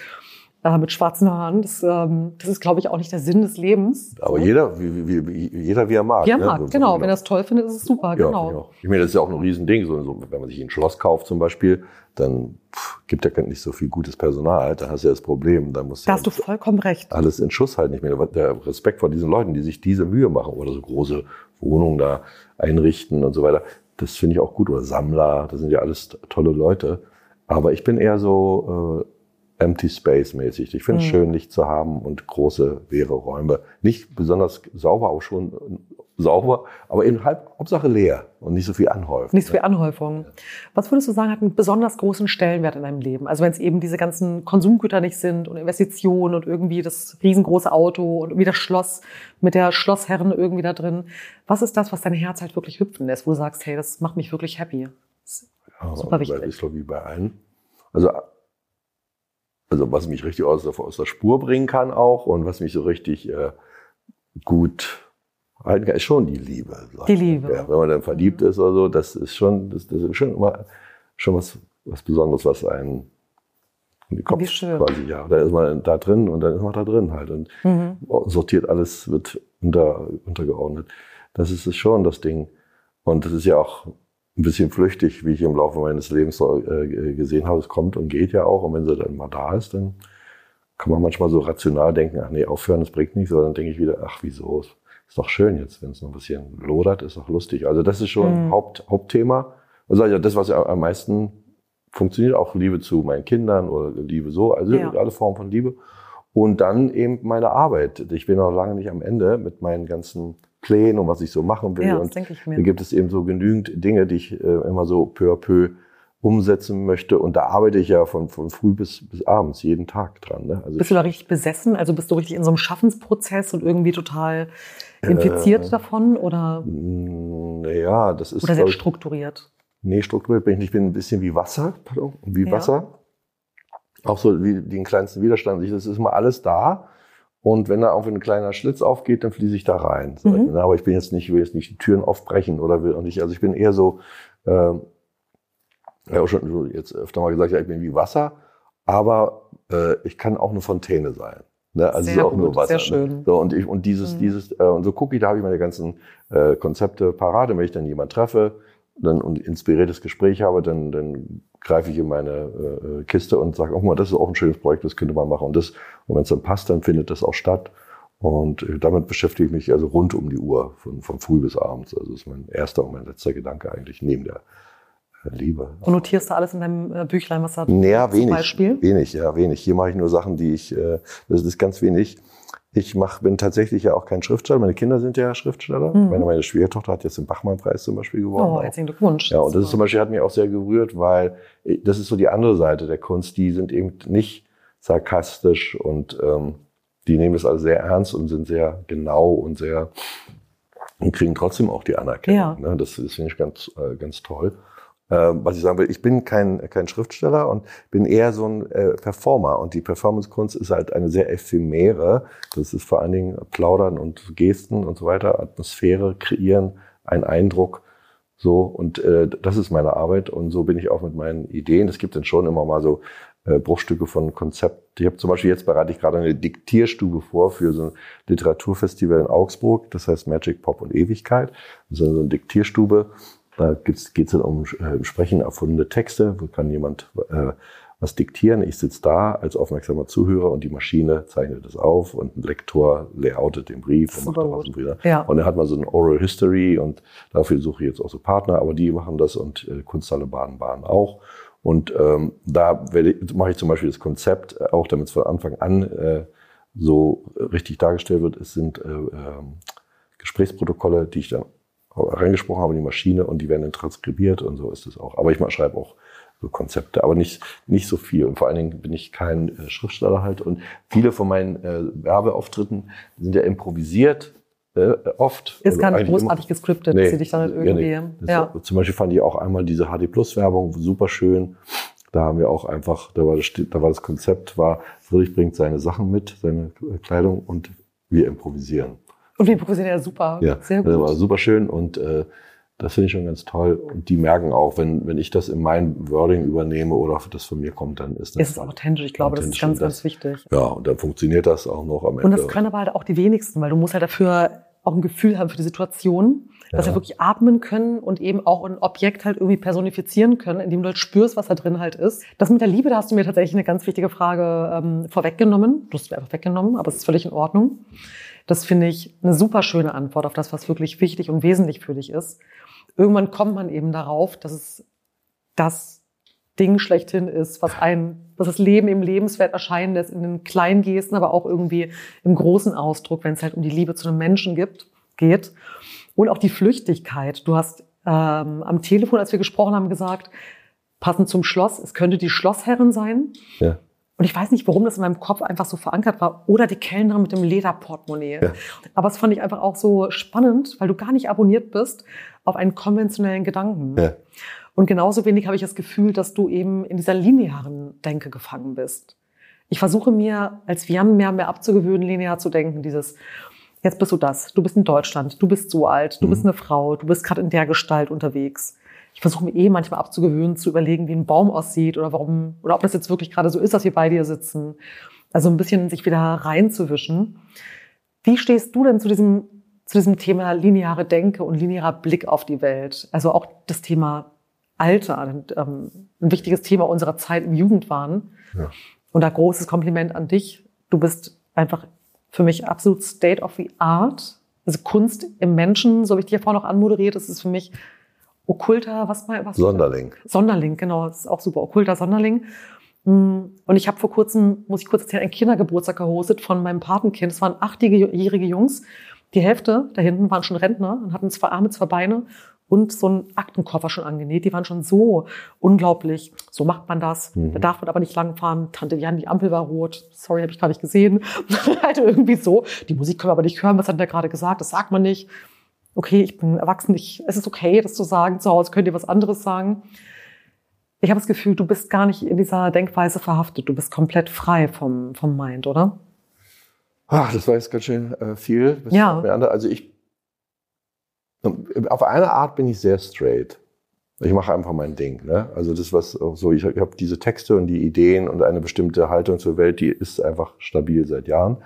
Ja. Äh, mit schwarzen Haaren. Das, ähm, das ist, glaube ich, auch nicht der Sinn des Lebens. Aber so. jeder, wie, wie, jeder, wie er mag. Wie er ne? mag, genau. Wenn er es toll findet, ist es super, ja, genau. genau. Ich meine, das ist ja auch ein Riesending. So, so, wenn man sich ein Schloss kauft zum Beispiel, dann pff, gibt ja nicht so viel gutes Personal. Da hast du ja das Problem. Da, musst da hast du vollkommen recht. Alles in Schuss halt nicht mehr. Der Respekt vor diesen Leuten, die sich diese Mühe machen oder so große Wohnungen da einrichten und so weiter. Das finde ich auch gut. Oder Sammler, das sind ja alles tolle Leute. Aber ich bin eher so äh, Empty Space mäßig. Ich finde es mhm. schön, Licht zu haben und große, leere Räume. Nicht besonders sauber, auch schon sauber, aber eben halb, Hauptsache leer und nicht so viel Anhäufung. Nicht so viel Anhäufung. Was würdest du sagen, hat einen besonders großen Stellenwert in deinem Leben? Also wenn es eben diese ganzen Konsumgüter nicht sind und Investitionen und irgendwie das riesengroße Auto und irgendwie das Schloss mit der Schlossherren irgendwie da drin. Was ist das, was dein Herz halt wirklich hüpfen lässt, wo du sagst, hey, das macht mich wirklich happy? Ja, super wichtig. Das ist so wie bei allen. Also also was mich richtig aus der, aus der Spur bringen kann auch und was mich so richtig äh, gut kann, ist schon die Liebe. Die Liebe. Ja, wenn man dann verliebt ist oder so, das ist schon, das, das ist schon immer schon was, was Besonderes, was einen in den Kopf Wie schön. quasi, ja. Da ist man da drin und dann ist man da drin halt und mhm. sortiert alles, wird unter, untergeordnet. Das ist es schon, das Ding. Und das ist ja auch ein bisschen flüchtig, wie ich im Laufe meines Lebens so, äh, gesehen habe. Es kommt und geht ja auch. Und wenn sie dann mal da ist, dann kann man manchmal so rational denken, ach nee, aufhören, das bringt nichts. Aber dann denke ich wieder, ach wieso, ist doch schön jetzt, wenn es noch ein bisschen lodert, ist doch lustig. Also das ist schon mhm. Haupt, Hauptthema. Also ja, das, was ja am meisten funktioniert, auch Liebe zu meinen Kindern oder Liebe so, also ja. alle Formen von Liebe. Und dann eben meine Arbeit. Ich bin noch lange nicht am Ende mit meinen ganzen Plänen und was ich so machen will. Ja, und denke ich mir. Da gibt es eben so genügend Dinge, die ich äh, immer so peu à peu umsetzen möchte. Und da arbeite ich ja von, von früh bis, bis abends jeden Tag dran. Ne? Also bist du da richtig besessen? Also bist du richtig in so einem Schaffensprozess und irgendwie total infiziert äh, davon? Oder? Naja, das ist. Oder sehr strukturiert? Nee, strukturiert bin ich nicht. Ich bin ein bisschen wie Wasser, pardon, wie ja. Wasser. Auch so wie den kleinsten Widerstand. Das ist immer alles da. Und wenn da auch ein kleiner Schlitz aufgeht, dann fließe ich da rein. Mhm. Aber ich bin jetzt nicht, will jetzt nicht die Türen aufbrechen oder will auch nicht. Also ich bin eher so, äh, ja auch schon jetzt öfter mal gesagt, ja, ich bin wie Wasser, aber äh, ich kann auch eine Fontäne sein. Ne? Also sehr auch gut, nur Wasser. Sehr schön. Ne? So, und, ich, und dieses, mhm. dieses, äh, und so gucke ich, da habe ich meine ganzen äh, Konzepte parade, wenn ich dann jemanden treffe dann und inspiriertes Gespräch habe, dann, dann greife ich in meine äh, Kiste und sage, oh mal, das ist auch ein schönes Projekt, das könnte man machen. Und das, und wenn es dann passt, dann findet das auch statt. Und äh, damit beschäftige ich mich also rund um die Uhr, von, von früh bis abends. Also das ist mein erster und mein letzter Gedanke eigentlich neben der Liebe. Und notierst du alles in deinem äh, Büchlein, was da naja, wenig, Beispiel? Wenig, ja, wenig. Hier mache ich nur Sachen, die ich, äh, das ist ganz wenig. Ich mach, bin tatsächlich ja auch kein Schriftsteller. Meine Kinder sind ja Schriftsteller. Mhm. Meine, meine Schwiegertochter hat jetzt den Bachmann-Preis zum Beispiel gewonnen. Oh, herzlichen Glückwunsch. Ja, und das ist zum Beispiel hat mich auch sehr gerührt, weil äh, das ist so die andere Seite der Kunst. Die sind eben nicht sarkastisch und ähm, die nehmen das alles sehr ernst und sind sehr genau und sehr und kriegen trotzdem auch die Anerkennung. Ja. Ne? Das, das finde ich ganz, äh, ganz toll. Ähm, was ich sagen will, ich bin kein, kein Schriftsteller und bin eher so ein äh, Performer. Und die Performancekunst ist halt eine sehr ephemere. Das ist vor allen Dingen Plaudern und Gesten und so weiter, Atmosphäre kreieren, ein Eindruck. So, und äh, das ist meine Arbeit und so bin ich auch mit meinen Ideen. Es gibt dann schon immer mal so äh, Bruchstücke von Konzept. Ich habe zum Beispiel jetzt bereite ich gerade eine Diktierstube vor für so ein Literaturfestival in Augsburg, das heißt Magic Pop und Ewigkeit. Das ist so eine Diktierstube, da geht es dann um äh, sprechen erfundene Texte. Wo kann jemand äh, was diktieren? Ich sitze da als aufmerksamer Zuhörer und die Maschine zeichnet es auf und ein Lektor layoutet den Brief und macht daraus einen Brief. Ja. Und dann hat man so ein Oral History und dafür suche ich jetzt auch so Partner, aber die machen das und äh, Kunsthalle Baden-Baden auch. Und ähm, da mache ich zum Beispiel das Konzept, äh, auch damit es von Anfang an äh, so richtig dargestellt wird. Es sind äh, äh, Gesprächsprotokolle, die ich dann reingesprochen habe in die Maschine und die werden dann transkribiert und so ist es auch. Aber ich schreibe auch so Konzepte, aber nicht, nicht so viel. Und vor allen Dingen bin ich kein äh, Schriftsteller halt. Und viele von meinen äh, Werbeauftritten sind ja improvisiert äh, oft. Ist gar nicht großartig immer, gescriptet, nee, sie dich dann irgendwie. Ja, nee. ja. Zum Beispiel fand ich auch einmal diese HD Plus Werbung super schön. Da haben wir auch einfach, da war das, da war das Konzept, war Friedrich bringt seine Sachen mit, seine Kleidung und wir improvisieren. Und wir improvisieren ja super. Ja, sehr gut. Das war super schön und äh, das finde ich schon ganz toll. Und die merken auch, wenn, wenn ich das in mein Wording übernehme oder das von mir kommt, dann ist das. Ist authentisch. Ich glaube, das ist ganz, ganz wichtig. Ja, und dann funktioniert das auch noch am Ende. Und das können aber halt auch die wenigsten, weil du musst halt dafür auch ein Gefühl haben für die Situation, ja. dass wir wirklich atmen können und eben auch ein Objekt halt irgendwie personifizieren können, indem du halt spürst, was da drin halt ist. Das mit der Liebe, da hast du mir tatsächlich eine ganz wichtige Frage ähm, vorweggenommen. Du hast mir einfach weggenommen, aber es ist völlig in Ordnung. Das finde ich eine super schöne Antwort auf das, was wirklich wichtig und wesentlich für dich ist irgendwann kommt man eben darauf, dass es das Ding schlechthin ist, was ein, was das Leben im Lebenswert erscheinen lässt, in den kleinen Gesten, aber auch irgendwie im großen Ausdruck, wenn es halt um die Liebe zu einem Menschen gibt, geht. Und auch die Flüchtigkeit. Du hast ähm, am Telefon, als wir gesprochen haben, gesagt, passend zum Schloss, es könnte die Schlossherrin sein. Ja. Und ich weiß nicht, warum das in meinem Kopf einfach so verankert war. Oder die Kellnerin mit dem Lederportemonnaie. Ja. Aber es fand ich einfach auch so spannend, weil du gar nicht abonniert bist auf einen konventionellen Gedanken. Ja. Und genauso wenig habe ich das Gefühl, dass du eben in dieser linearen Denke gefangen bist. Ich versuche mir als Vian mehr und mehr abzugewöhnen, linear zu denken. Dieses, jetzt bist du das, du bist in Deutschland, du bist so alt, du mhm. bist eine Frau, du bist gerade in der Gestalt unterwegs ich versuche mir eh manchmal abzugewöhnen, zu überlegen, wie ein Baum aussieht oder warum, oder ob das jetzt wirklich gerade so ist, dass wir bei dir sitzen. Also ein bisschen sich wieder reinzuwischen. Wie stehst du denn zu diesem, zu diesem Thema lineare Denke und linearer Blick auf die Welt? Also auch das Thema Alter, ein, ähm, ein wichtiges Thema unserer Zeit im Jugendwahn. Ja. Und da großes Kompliment an dich. Du bist einfach für mich absolut State of the Art. Also Kunst im Menschen, so habe ich dich ja vorhin noch anmoderiert, das ist für mich okkulter, was mal was? Sonderling. Sonderling, genau, das ist auch super, okkulter Sonderling. Mm, und ich habe vor kurzem, muss ich kurz erzählen, einen Kindergeburtstag gehostet von meinem Patenkind. Es waren achtjährige Jungs. Die Hälfte da hinten waren schon Rentner und hatten zwei Arme, zwei Beine und so einen Aktenkoffer schon angenäht. Die waren schon so unglaublich. So macht man das. Mhm. Da darf man aber nicht langfahren. Tante Jan, die Ampel war rot. Sorry, habe ich gar nicht gesehen. halt irgendwie so. Die Musik können wir aber nicht hören. Was hat der gerade gesagt? Das sagt man nicht okay, ich bin erwachsen, ich, es ist okay, das zu sagen, zu Hause könnt ihr was anderes sagen. Ich habe das Gefühl, du bist gar nicht in dieser Denkweise verhaftet, du bist komplett frei vom, vom Mind, oder? Ach, das war jetzt ganz schön äh, viel. Ja. Also ich, auf eine Art bin ich sehr straight. Ich mache einfach mein Ding. Ne? Also das, was so, ich habe diese Texte und die Ideen und eine bestimmte Haltung zur Welt, die ist einfach stabil seit Jahren.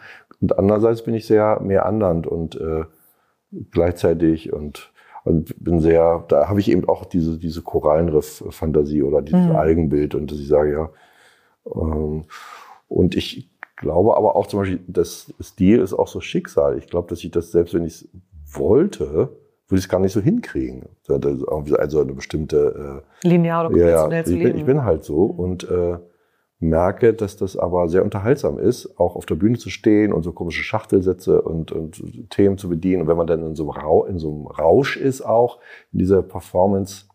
Und andererseits bin ich sehr mehr andernd und äh, gleichzeitig und, und bin sehr, da habe ich eben auch diese, diese Korallenriff-Fantasie oder dieses mhm. Algenbild und dass ich sage, ja, ähm, und ich glaube aber auch zum Beispiel, das Stil ist auch so Schicksal. Ich glaube, dass ich das, selbst wenn ich es wollte, würde ich es gar nicht so hinkriegen. Also eine bestimmte äh, linear oder konventionell ja, zu leben. Bin, ich bin halt so mhm. und äh, merke, dass das aber sehr unterhaltsam ist, auch auf der Bühne zu stehen und so komische Schachtelsätze und, und Themen zu bedienen. Und wenn man dann in so, einem in so einem Rausch ist auch, in dieser Performance,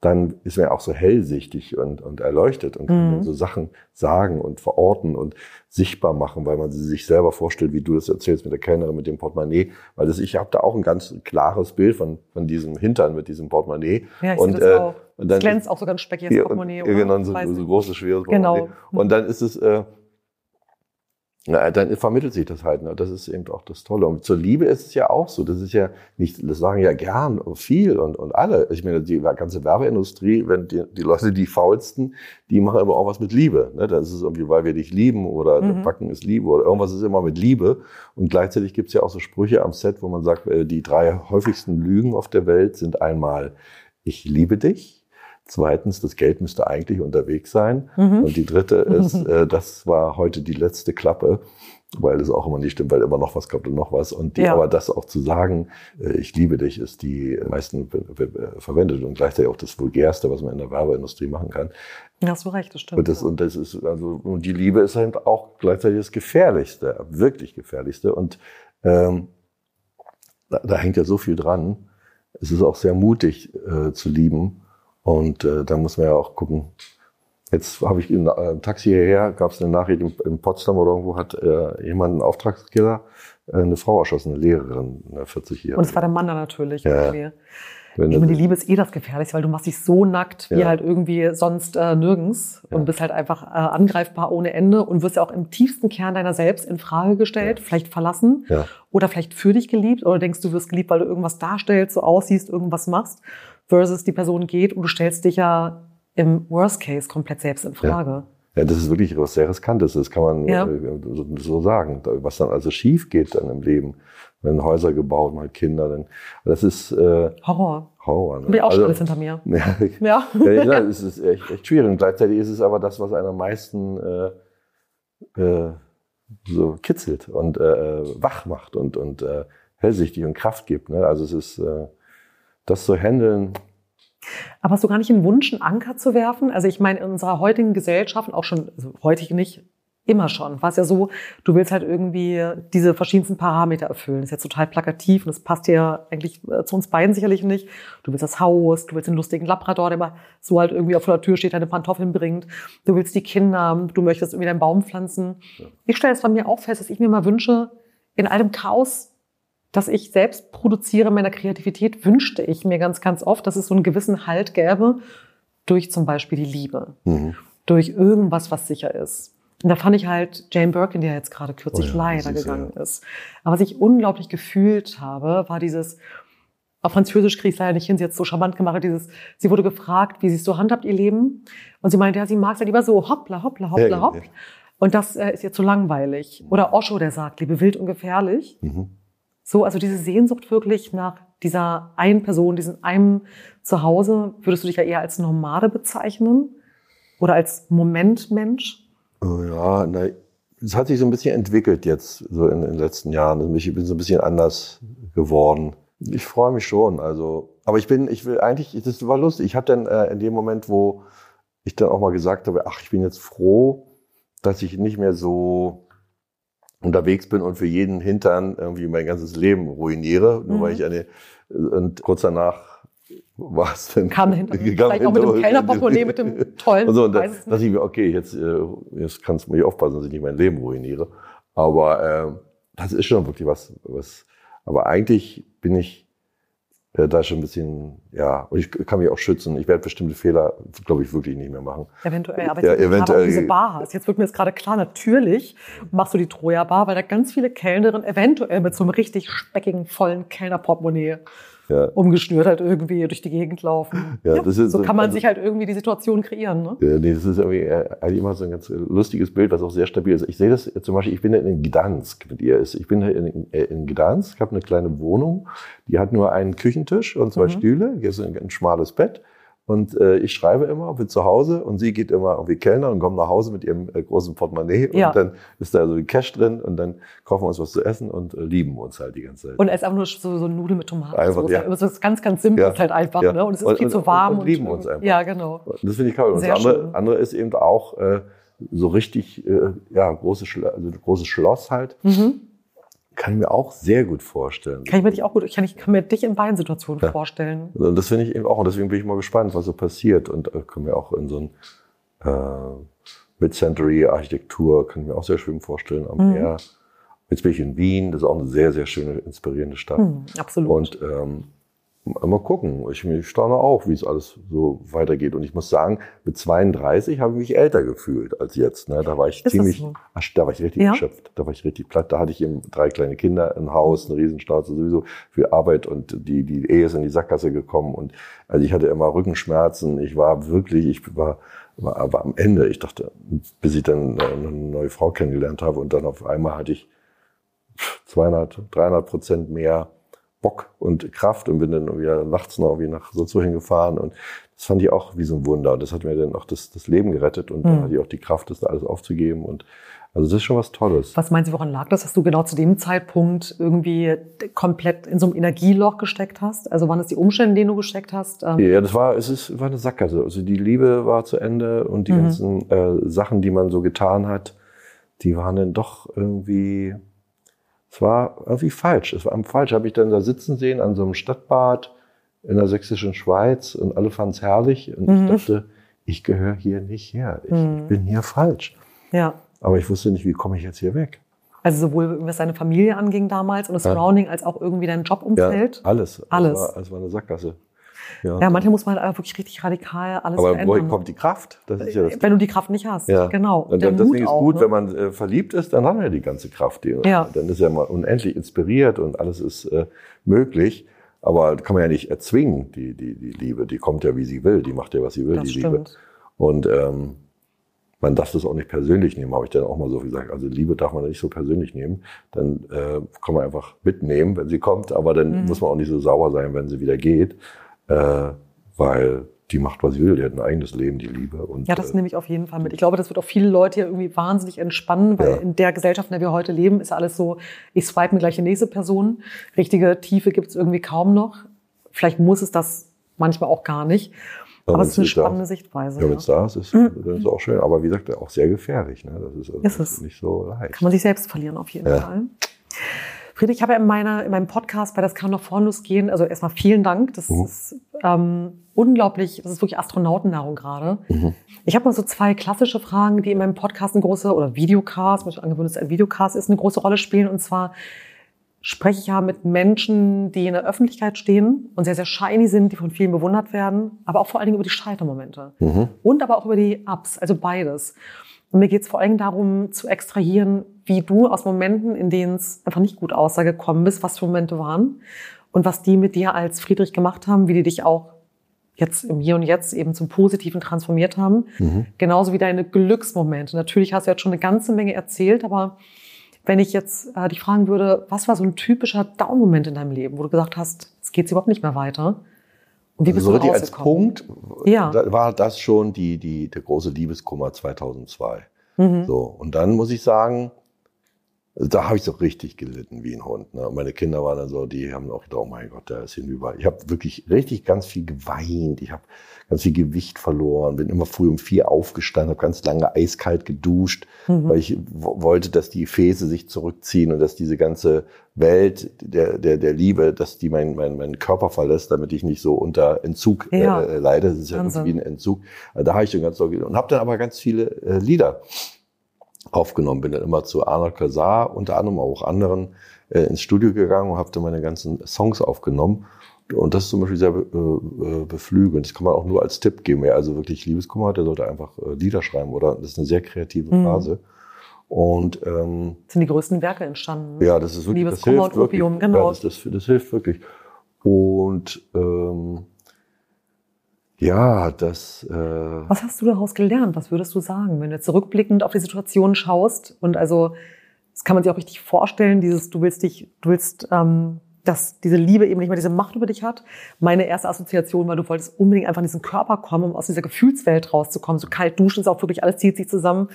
dann ist man ja auch so hellsichtig und, und erleuchtet und kann mhm. so Sachen sagen und verorten und sichtbar machen, weil man sie sich selber vorstellt, wie du das erzählst mit der Kellnerin, mit dem Portemonnaie. Weil das, ich habe da auch ein ganz klares Bild von, von diesem Hintern mit diesem Portemonnaie. Ja, ich und, das äh, auch. Und dann, das glänzt auch so ganz speckiges Portemonnaie. Ja, genau, so, so großes, schweres Portemonnaie. Genau. Und dann ist es, äh, na, dann vermittelt sich das halt. Ne? Das ist eben auch das Tolle. Und zur Liebe ist es ja auch so. Das ist ja nicht, das sagen ja gern viel und, und alle. Ich meine, die ganze Werbeindustrie, wenn die, die Leute, die faulsten, die machen aber auch was mit Liebe. Ne? Das ist irgendwie, weil wir dich lieben oder mhm. Backen ist Liebe oder irgendwas ist immer mit Liebe. Und gleichzeitig gibt es ja auch so Sprüche am Set, wo man sagt, äh, die drei häufigsten Lügen auf der Welt sind einmal, ich liebe dich Zweitens, das Geld müsste eigentlich unterwegs sein. Mhm. Und die dritte ist, äh, das war heute die letzte Klappe, weil das auch immer nicht stimmt, weil immer noch was kommt und noch was. Und die, ja. aber das auch zu sagen, äh, ich liebe dich, ist die meisten verwendet und gleichzeitig auch das Vulgärste, was man in der Werbeindustrie machen kann. Ja, hast du recht, das stimmt. Und das, und das ist, also, und die Liebe ist halt auch gleichzeitig das Gefährlichste, wirklich Gefährlichste. Und ähm, da, da hängt ja so viel dran. Es ist auch sehr mutig äh, zu lieben Und äh, da muss man ja auch gucken. Jetzt habe ich im äh, Taxi hierher, gab es eine Nachricht in, in, Potsdam oder irgendwo, hat äh, jemand einen Auftragskiller, äh, eine Frau erschossen, eine Lehrerin, eine 40 Jahre. Und es war der Mann da natürlich. Ja. Irgendwie. Ich meine, die Liebe ist eh das Gefährlichste, weil du machst dich so nackt wie Ja. halt irgendwie sonst äh, nirgends Ja. und bist halt einfach äh, angreifbar ohne Ende und wirst ja auch im tiefsten Kern deiner selbst in Frage gestellt, Ja. vielleicht verlassen oder vielleicht für dich geliebt oder denkst du wirst geliebt, weil du irgendwas darstellst, so aussiehst, irgendwas machst, versus die Person geht und du stellst dich ja im Worst Case komplett selbst in Frage. Ja, das ist wirklich was sehr Riskantes, das kann man Ja. äh, so, sagen. Was dann also schief geht dann im Leben, wenn Häuser gebaut, mal Kinder, dann, das ist äh, Horror. Horror. Ne? Hab ich auch schon Also- alles hinter mir. ja, Ja. ja, ja, es ist echt, echt schwierig. Und gleichzeitig ist es aber das, was einen am meisten äh, äh, so kitzelt und äh, wach macht und, und äh, hellsichtig und Kraft gibt. Ne? Also es ist äh, das zu handeln. Aber hast du gar nicht einen Wunsch, einen Anker zu werfen? Also ich meine, in unserer heutigen Gesellschaft, auch schon, also heutig nicht, immer schon, war es ja so, du willst halt irgendwie diese verschiedensten Parameter erfüllen. Das ist jetzt total plakativ und das passt dir eigentlich äh, zu uns beiden sicherlich nicht. Du willst das Haus, du willst den lustigen Labrador, der immer so halt irgendwie vor der Tür steht, deine Pantoffeln bringt. Du willst die Kinder, du möchtest irgendwie deinen Baum pflanzen. Ich stelle es bei mir auch fest, dass ich mir mal wünsche, in all dem Chaos das ich selbst produziere, meiner Kreativität, wünschte ich mir ganz, ganz oft, dass es so einen gewissen Halt gäbe durch zum Beispiel die Liebe, Mhm. durch irgendwas, was sicher ist. Und da fand ich halt Jane Birkin, die ja jetzt gerade kürzlich Oh ja, leider ist gegangen ja- ist. Aber was ich unglaublich gefühlt habe, war dieses, auf Französisch kriege ich es leider nicht hin, sie hat es so charmant gemacht, dieses, sie wurde gefragt, wie sie es so handhabt, ihr Leben. Und sie meinte, ja, sie mag es ja lieber so, hoppla, hoppla, hoppla, hopp. ja. Und das äh, ist ihr zu langweilig. Oder Osho, der sagt, liebe wild und gefährlich. Mhm. So, also diese Sehnsucht wirklich nach dieser einen Person, diesem einem Zuhause, würdest du dich ja eher als Nomade bezeichnen? Oder als Momentmensch? Oh Ja, na, es hat sich so ein bisschen entwickelt jetzt, so in, in den letzten Jahren. Also Ich bin so ein bisschen anders geworden. Ich freue mich schon, also. Aber ich bin, ich will eigentlich, das war lustig. Ich hatte dann äh, in dem Moment, wo ich dann auch mal gesagt habe, ach, ich bin jetzt froh, dass ich nicht mehr so unterwegs bin und für jeden Hintern irgendwie mein ganzes Leben ruiniere, nur Mhm. weil ich eine, und kurz danach war es dann. Kam hinter Vielleicht auch mit dem Kellnerportemonnaie, mit dem tollen, und so, und da, nicht. ich mir, okay, jetzt, äh, jetzt kannst du mir aufpassen, dass ich nicht mein Leben ruiniere. Aber äh, das ist schon wirklich was, was. Aber eigentlich bin ich da schon ein bisschen, ja, und ich kann mich auch schützen. Ich werde bestimmte Fehler, glaube ich, wirklich nicht mehr machen. Eventuell, aber Ja, jetzt, eventuell. gerade auch diese Bar hast. Jetzt wird mir jetzt gerade klar, natürlich machst du die Troja-Bar, weil da ganz viele Kellnerinnen eventuell mit so einem richtig speckigen, vollen Kellnerportemonnaie Ja. umgeschnürt halt irgendwie durch die Gegend laufen. Ja, das ist so so- kann man also- sich halt irgendwie die Situation kreieren. Ne? Äh, Nee, das ist irgendwie äh, eigentlich immer so ein ganz lustiges Bild, was auch sehr stabil ist. Ich sehe das zum Beispiel, ich bin ja in Gdansk mit ihr. Ich bin in, äh, in Gdansk, habe eine kleine Wohnung, die hat nur einen Küchentisch und zwei Mhm. Stühle, hier ist ein, ein schmales Bett. Und äh, ich schreibe immer, bin zu Hause und sie geht immer irgendwie Kellner und kommt nach Hause mit ihrem äh, großen Portemonnaie Ja. und dann ist da so die Cash drin und dann kaufen wir uns was zu essen und äh, lieben uns halt die ganze Zeit. Und er ist einfach nur so, so Nudeln mit Tomaten. Einfach, ja. Das ist ganz, ganz simpel Ja. ist halt einfach. Ja. Ne? Und es ist Und- viel und- zu warm. und lieben uns einfach. Ja, genau. Das finde ich toll. Und das andere, andere ist eben auch äh, so richtig, äh, ja, großes, also großes Schloss halt. Mhm. Kann ich mir auch sehr gut vorstellen. Kann ich mir dich auch gut, ich kann, ich kann mir dich in beiden Situationen Ja. vorstellen. Und das finde ich eben auch. Und deswegen bin ich mal gespannt, was so passiert. Und äh, können wir auch in so ein äh, Mid-Century-Architektur, kann ich mir auch sehr schön vorstellen, am Mhm. Meer. Jetzt bin ich in Wien, das ist auch eine sehr, sehr schöne, inspirierende Stadt. Hm, absolut. Und ähm, mal gucken. Ich, ich staune auch, wie es alles so weitergeht. Und ich muss sagen, mit 32 habe ich mich älter gefühlt als jetzt. Ne? Da war ich das ziemlich, so? ach, da war ich richtig Ja? erschöpft. Da war ich richtig platt. Da hatte ich eben drei kleine Kinder, ein Haus, eine Riesenstraße, sowieso viel Arbeit und die, die Ehe ist in die Sackgasse gekommen. Und also ich hatte immer Rückenschmerzen. Ich war wirklich, ich war, war, war am Ende. Ich dachte, bis ich dann eine neue Frau kennengelernt habe und dann auf einmal hatte ich 200, 300 Prozent mehr Bock und Kraft und bin dann wieder nachts noch irgendwie nach so hingefahren und das fand ich auch wie so ein Wunder und das hat mir dann auch das, das Leben gerettet und dann Mhm. hatte ich auch die Kraft, das da alles aufzugeben und also das ist schon was Tolles. Was meinst du, woran lag das, dass du genau zu dem Zeitpunkt irgendwie komplett in so einem Energieloch gesteckt hast? Also waren es die Umstände, in denen du gesteckt hast? Ähm, Ja, das war, es ist, war eine Sackgasse. Also die Liebe war zu Ende und die Mhm. ganzen äh, Sachen, die man so getan hat, die waren dann doch irgendwie, es war irgendwie falsch. Es war am falsch. Habe ich dann da sitzen sehen an so einem Stadtbad in der sächsischen Schweiz und alle fanden es herrlich. Und Mhm. ich dachte, ich gehöre hier nicht her. Ich, Mhm. ich bin hier falsch. Ja. Aber ich wusste nicht, wie komme ich jetzt hier weg. Also sowohl was deine Familie anging damals und das Ja. Surrounding als auch irgendwie dein Jobumfeld. alles. Alles. Es war, es war eine Sackgasse. Ja. Ja, manchmal muss man halt einfach wirklich richtig radikal alles Aber verändern. woher kommt die Kraft? Das ist ja das wenn du die Kraft nicht hast. Ja. Genau. Und Der dann, deswegen Mut ist auch, gut, ne? wenn man äh, verliebt ist, dann hat man ja die ganze Kraft. Die, Ja. Dann ist ja mal unendlich inspiriert und alles ist äh, möglich. Aber kann man ja nicht erzwingen, die, die, die Liebe. Die kommt ja, wie sie will. Die macht ja, was sie will, Das die Liebe. stimmt. Und ähm, man darf das auch nicht persönlich nehmen, habe ich dann auch mal so gesagt. Also Liebe darf man nicht so persönlich nehmen. Dann äh, kann man einfach mitnehmen, wenn sie kommt. Aber dann Mhm. muss man auch nicht so sauer sein, wenn sie wieder geht. Äh, weil die macht, was sie will. Die hat ein eigenes Leben, die Liebe. Und, Ja, das äh, nehme ich auf jeden Fall mit. Ich glaube, das wird auch viele Leute hier irgendwie wahnsinnig entspannen, weil Ja. in der Gesellschaft, in der wir heute leben, ist alles so, ich swipe mir gleich die nächste Person. Richtige Tiefe gibt es irgendwie kaum noch. Vielleicht muss es das manchmal auch gar nicht. Ja, Aber es ist eine nicht da- spannende Sichtweise. Ja, wenn es da ist, ist, dann ist es auch schön. Aber wie gesagt, auch sehr gefährlich. Ne? Das ist, Mhm. Ist nicht so leicht. Kann man sich selbst verlieren, auf jeden Ja. Fall. Friedrich, ich habe ja in, meiner, in meinem Podcast bei Das kann noch vorlos gehen, also erstmal vielen Dank. Das Mhm. ist ähm, unglaublich, das ist wirklich Astronautennahrung gerade. Mhm. Ich habe mal so zwei klassische Fragen, die in meinem Podcast eine große, oder Videocast, muss ich angewöhnt, dass ein Videocast ist, eine große Rolle spielen. Und zwar spreche ich ja mit Menschen, die in der Öffentlichkeit stehen und sehr, sehr shiny sind, die von vielen bewundert werden, aber auch vor allen Dingen über die Scheitermomente. Mhm. Und aber auch über die Ups, also beides. Und mir geht es vor Dingen darum, zu extrahieren, wie du aus Momenten, in denen es einfach nicht gut aussah, gekommen bist, was für Momente waren und was die mit dir als Friedrich gemacht haben, wie die dich auch jetzt im Hier und Jetzt eben zum Positiven transformiert haben. Mhm. Genauso wie deine Glücksmomente. Natürlich hast du jetzt schon eine ganze Menge erzählt, aber wenn ich jetzt äh, dich fragen würde, was war so ein typischer Down-Moment in deinem Leben, wo du gesagt hast, es geht überhaupt nicht mehr weiter? Und wie bist so du als? Punkt Ja. da war das schon die, die, der große Liebeskummer 2002. Mhm. So, und dann muss ich sagen, da habe ich so richtig gelitten wie ein Hund. Ne? Meine Kinder waren dann so, die haben auch gedacht, oh mein Gott, der ist hinüber. Ich habe wirklich richtig ganz viel geweint. Ich habe ganz viel Gewicht verloren, bin immer früh um vier aufgestanden, habe ganz lange eiskalt geduscht, Mhm. weil ich wollte, dass die Gefäße sich zurückziehen und dass diese ganze Welt der, der, der Liebe, dass die meinen mein, mein Körper verlässt, damit ich nicht so unter Entzug Ja. äh, leide. Das ist ja Wahnsinn. wie ein Entzug. Also Da habe ich schon ganz gelitten. und habe dann aber ganz viele äh, Lieder aufgenommen. Bin dann immer zu Arnold Casar, unter anderem auch anderen, äh, ins Studio gegangen und habe dann meine ganzen Songs aufgenommen. Und das ist zum Beispiel sehr be äh, beflügelnd. Das kann man auch nur als Tipp geben. Wer also wirklich Liebeskummer hat, der sollte einfach äh, Lieder schreiben, oder? Das ist eine sehr kreative Mhm. Phase. Und ähm, sind die größten Werke entstanden. ja, das ist wirklich, das Liebeskummer hilft und Opium, wirklich. genau. Ja, das, das, das hilft wirklich. Und ähm, ja, das äh, Was hast du daraus gelernt? Was würdest du sagen, wenn du zurückblickend auf die Situation schaust? Und also, das kann man sich auch richtig vorstellen, dieses, du willst dich, du willst, ähm, dass diese Liebe eben nicht mehr diese Macht über dich hat. Meine erste Assoziation war, du wolltest unbedingt einfach in diesen Körper kommen, um aus dieser Gefühlswelt rauszukommen. So kalt duschen ist auch wirklich, alles zieht sich zusammen.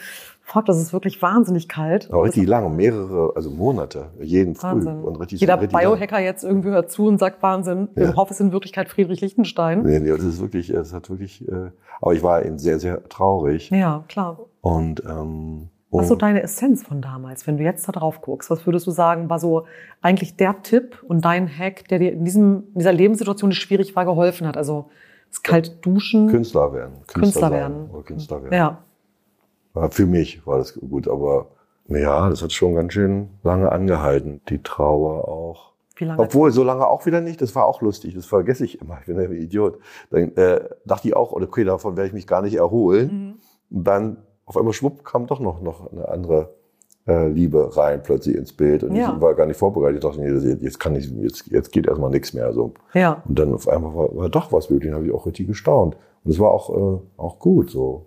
Fuck, das ist wirklich wahnsinnig kalt. Und richtig das- lange, mehrere, also Monate, jeden früh. Wahnsinn. Und richtig, Jeder richtig lang. Biohacker jetzt irgendwie hört zu und sagt Wahnsinn. Ja. Im Hoff ist in Wirklichkeit Friedrich Lichtenstein. Nee, nee, das ist wirklich, es hat wirklich, äh, aber ich war eben sehr, sehr traurig. Ja, klar. Und ähm, Was ist so deine Essenz von damals, wenn du jetzt da drauf guckst? Was würdest du sagen, war so eigentlich der Tipp und dein Hack, der dir in, diesem, in dieser Lebenssituation, die schwierig war, geholfen hat? Also das kalt duschen. Künstler werden. Künstler sein werden. Oder Künstler werden. Ja, Für mich war das gut, aber ja, das hat schon ganz schön lange angehalten. Die Trauer auch. wie lange? Obwohl, so lange auch wieder nicht. Das war auch lustig. Das vergesse ich immer. Ich bin ja ein Idiot. Dann äh, dachte ich auch, okay, davon werde ich mich gar nicht erholen. Mhm. Und dann auf einmal schwupp kam doch noch, noch eine andere äh, Liebe rein plötzlich ins Bild. Und Ja. ich war gar nicht vorbereitet. Ich dachte, nee, das- jetzt kann ich, jetzt, jetzt geht erstmal nichts mehr. So. Ja, Und dann auf einmal war, war doch was möglich. Dann habe ich auch richtig gestaunt. Und es war auch, äh, auch gut so.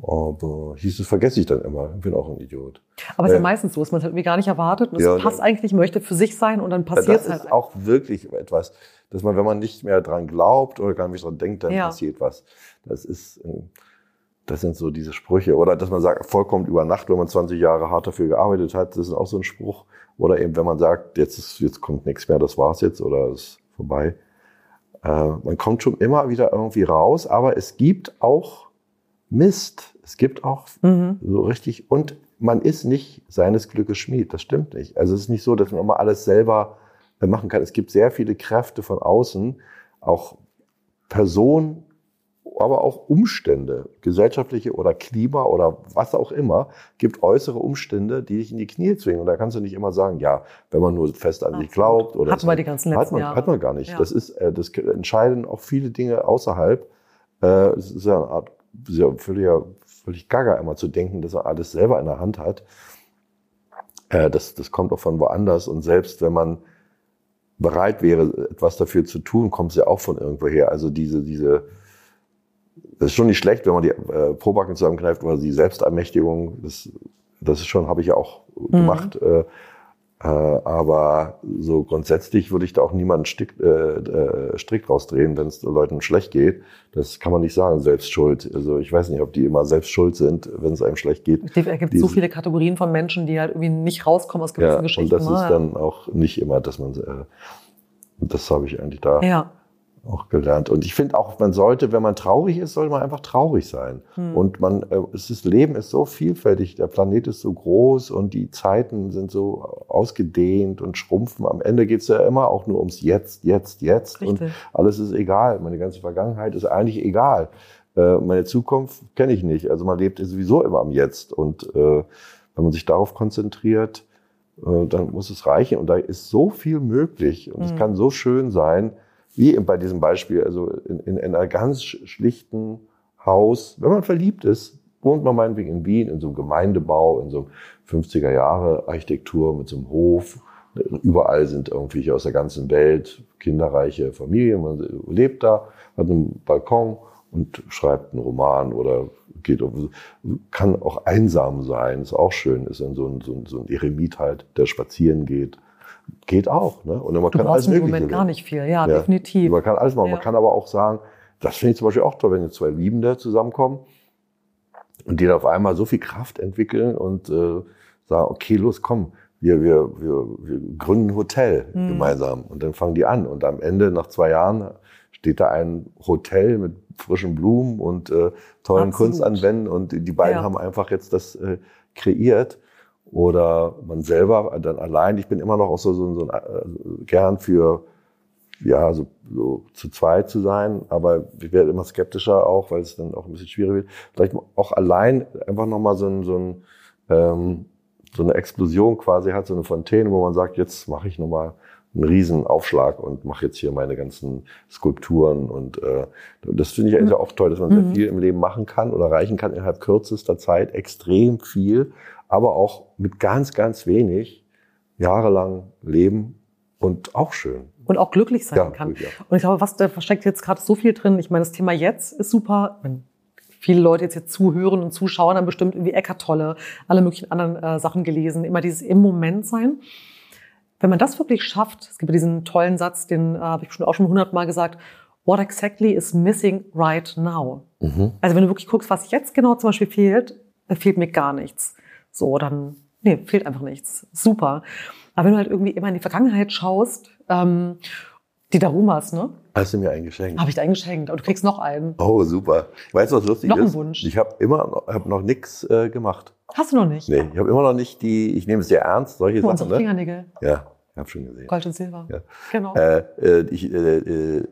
Aber hieß es, vergesse ich dann immer. Ich bin auch ein Idiot. aber es ist ja Äh, meistens so, dass man es halt irgendwie gar nicht erwartet und es Ja, passt eigentlich, möchte für sich sein und dann passiert das es halt. ist auch wirklich etwas, dass man, wenn man nicht mehr dran glaubt oder gar nicht dran denkt, dann Ja. passiert was. Das ist, äh, das sind so diese Sprüche. Oder dass man sagt, vollkommen über Nacht, wenn man 20 Jahre hart dafür gearbeitet hat, das ist auch so ein Spruch. Oder eben, wenn man sagt, jetzt ist, jetzt kommt nichts mehr, das war's jetzt oder ist vorbei. Äh, man kommt schon immer wieder irgendwie raus, aber es gibt auch Mist. Es gibt auch Mhm. so richtig. Und man ist nicht seines Glückes Schmied. Das stimmt nicht. Also es ist nicht so, dass man immer alles selber machen kann. Es gibt sehr viele Kräfte von außen, auch Personen, aber auch Umstände, gesellschaftliche oder Klima oder was auch immer, gibt äußere Umstände, die dich in die Knie zwingen. Und da kannst du nicht immer sagen, ja, wenn man nur fest an sich glaubt oder Hatten wir die ganzen letzten hat man, Jahre. hat man gar nicht. Ja. Das ist, äh, das entscheiden auch viele Dinge außerhalb. Äh, Es ist ja eine Art, ist ja völlig, gaga immer zu denken, dass er alles selber in der Hand hat. Äh, Das, das kommt auch von woanders. Und selbst wenn man bereit wäre, etwas dafür zu tun, kommt es ja auch von irgendwoher. Also diese, diese, das ist schon nicht schlecht, wenn man die äh, Probacken zusammenkneift oder die Selbstermächtigung, das, das ist schon, habe ich ja auch gemacht. Äh, äh, aber so grundsätzlich würde ich da auch niemanden stick, äh, äh, strikt rausdrehen, wenn es Leuten schlecht geht. Das kann man nicht sagen, selbst schuld. Also ich weiß nicht, ob die immer selbst schuld sind, wenn es einem schlecht geht. Es gibt so Diese- viele Kategorien von Menschen, die halt irgendwie nicht rauskommen aus gewissen Ja, und Geschichten. das ne? ist dann auch nicht immer, dass man, äh, das habe ich eigentlich da ja. Auch gelernt. Und ich finde auch, man sollte, wenn man traurig ist, sollte man einfach traurig sein. Hm. Und man, äh, es ist, Leben ist so vielfältig, der Planet ist so groß und die Zeiten sind so ausgedehnt und schrumpfen. Am Ende geht es ja immer auch nur ums Jetzt, Jetzt, Jetzt. Und Richtig. alles ist egal. Meine ganze Vergangenheit ist eigentlich egal. Äh, meine Zukunft kenne ich nicht. Also man lebt sowieso immer am Jetzt. Und äh, wenn man sich darauf konzentriert, äh, dann muss es reichen. Und da ist so viel möglich. Und es Mhm. kann so schön sein, wie bei diesem Beispiel, also in, in, in einer ganz sch- schlichten Haus, wenn man verliebt ist, wohnt man meinetwegen in Wien, in so einem Gemeindebau, in so einem 50er Jahre Architektur mit so einem Hof. Überall sind irgendwelche aus der ganzen Welt, kinderreiche Familien, man lebt da, hat einen Balkon und schreibt einen Roman oder geht kann auch einsam sein, ist auch schön, ist dann so ein, so ein, so ein Eremit halt, der spazieren geht. Geht auch, ne? Und man Du kann alles im Moment gar nicht viel. Ja, definitiv. Man kann alles machen. Ja. Man kann aber auch sagen, das finde ich zum Beispiel auch toll, wenn jetzt zwei Liebende zusammenkommen und die dann auf einmal so viel Kraft entwickeln und äh, sagen, okay, los, komm, wir, wir, wir, wir gründen ein Hotel Mhm. gemeinsam. Und dann fangen die an. Und am Ende, nach zwei Jahren, steht da ein Hotel mit frischen Blumen und äh, tollen Absolut. Kunstanwänden. Und die beiden Ja. haben einfach jetzt das äh, kreiert. Oder man selber dann allein. Ich bin immer noch auch so, so, so ein, äh, gern für ja, so, so zu zweit zu sein, aber ich werde immer skeptischer auch, weil es dann auch ein bisschen schwieriger wird. Vielleicht auch allein einfach nochmal so, ein, so, ein, ähm, so eine Explosion quasi hat, so eine Fontäne, wo man sagt, jetzt mache ich nochmal einen riesen Aufschlag und mache jetzt hier meine ganzen Skulpturen und äh, das finde ich eigentlich auch toll, dass man sehr Mhm. viel im Leben machen kann oder erreichen kann innerhalb kürzester Zeit, extrem viel, aber auch mit ganz, ganz wenig jahrelang leben und auch schön. Und auch glücklich sein Ja, kann. ja. Und ich glaube, was da versteckt jetzt gerade so viel drin. Ich meine, das Thema jetzt ist super. Wenn viele Leute jetzt, jetzt zuhören und zuschauen, haben bestimmt irgendwie Eckart Tolle, alle möglichen anderen äh, Sachen gelesen. Immer dieses im Moment sein. Wenn man das wirklich schafft, es gibt ja diesen tollen Satz, den äh, habe ich schon auch schon hundertmal gesagt, what exactly is missing right now? Mhm. Also wenn du wirklich guckst, was jetzt genau zum Beispiel fehlt, fehlt mir gar nichts. So, dann, nee, fehlt einfach nichts. Super. Aber wenn du halt irgendwie immer in die Vergangenheit schaust, ähm, die Darumas, ne? Hast du mir ein Geschenk? Habe ich dir einen geschenkt. Aber du kriegst noch einen. Oh, super. Weißt du, was lustig Noch ein ist? Wunsch. Ich habe immer noch, hab noch nichts äh, gemacht. Hast du noch nicht? Nee, ich habe immer noch nicht die, ich nehme es sehr ernst, solche Nur Sachen. unsere Ne? Fingernägel. Ja, ich habe schon gesehen. Gold und Silber. Ja. Genau. Äh, äh, ich äh, äh,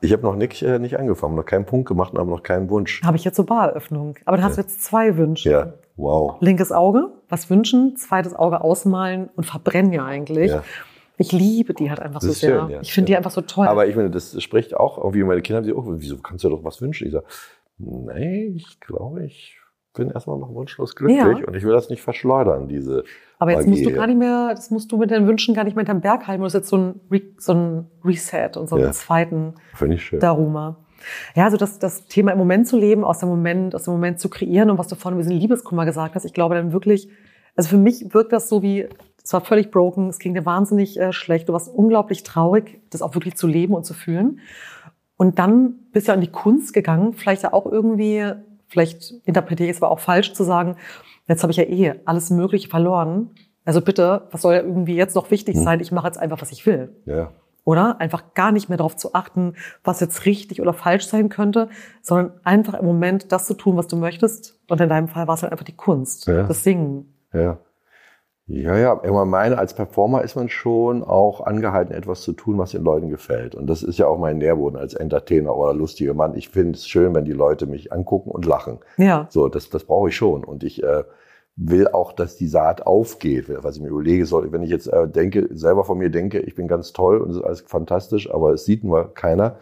ich habe noch nicht, äh, nicht angefangen, noch keinen Punkt gemacht, aber noch keinen Wunsch. Habe ich jetzt so Bareröffnung. Aber dann hast du jetzt zwei Wünsche. Ja, wow. Linkes Auge, was wünschen, zweites Auge ausmalen und verbrennen ja eigentlich. Ja. Ich liebe die halt einfach Das so sehr. schön, ja. Ich finde die Ja. einfach so toll. Aber ich meine, das spricht auch, irgendwie meine Kinder haben sich auch, wieso kannst du doch was wünschen? Ich sage, nee, ich glaube, ich bin erstmal noch wunschlos glücklich Ja. und ich will das nicht verschleudern, diese Aber jetzt Magie. musst du gar nicht mehr, das musst du mit deinen Wünschen gar nicht mehr hinterm Berg halten. Du hast jetzt so ein, Re so ein Reset und so einen Ja. zweiten Finde ich schön. Daruma. Ja, also das, das Thema im Moment zu leben, aus dem Moment, aus dem Moment zu kreieren und was du vorhin über diesen Liebeskummer gesagt hast, ich glaube dann wirklich, also für mich wirkt das so wie, es war völlig broken, es ging dir wahnsinnig äh, schlecht, du warst unglaublich traurig, das auch wirklich zu leben und zu fühlen. Und dann bist du an die Kunst gegangen, vielleicht ja auch irgendwie, vielleicht interpretiere ich es aber auch falsch zu sagen, jetzt habe ich ja eh alles Mögliche verloren. Also bitte, was soll ja irgendwie jetzt noch wichtig sein? Ich mache jetzt einfach, was ich will Ja. Oder? Einfach gar nicht mehr darauf zu achten, was jetzt richtig oder falsch sein könnte, sondern einfach im Moment das zu tun, was du möchtest. Und in deinem Fall war es halt einfach die Kunst, Ja. das Singen. Ja. Ja, ja, ich meine, als Performer ist man schon auch angehalten, etwas zu tun, was den Leuten gefällt. Und das ist ja auch mein Nährboden als Entertainer oder lustiger Mann. Ich finde es schön, wenn die Leute mich angucken und lachen. Ja. So, das, das brauche ich schon. Und ich äh, will auch, dass die Saat aufgeht, was ich mir überlege soll. Wenn ich jetzt äh, denke, selber von mir denke, ich bin ganz toll und es ist alles fantastisch, aber es sieht nur keiner,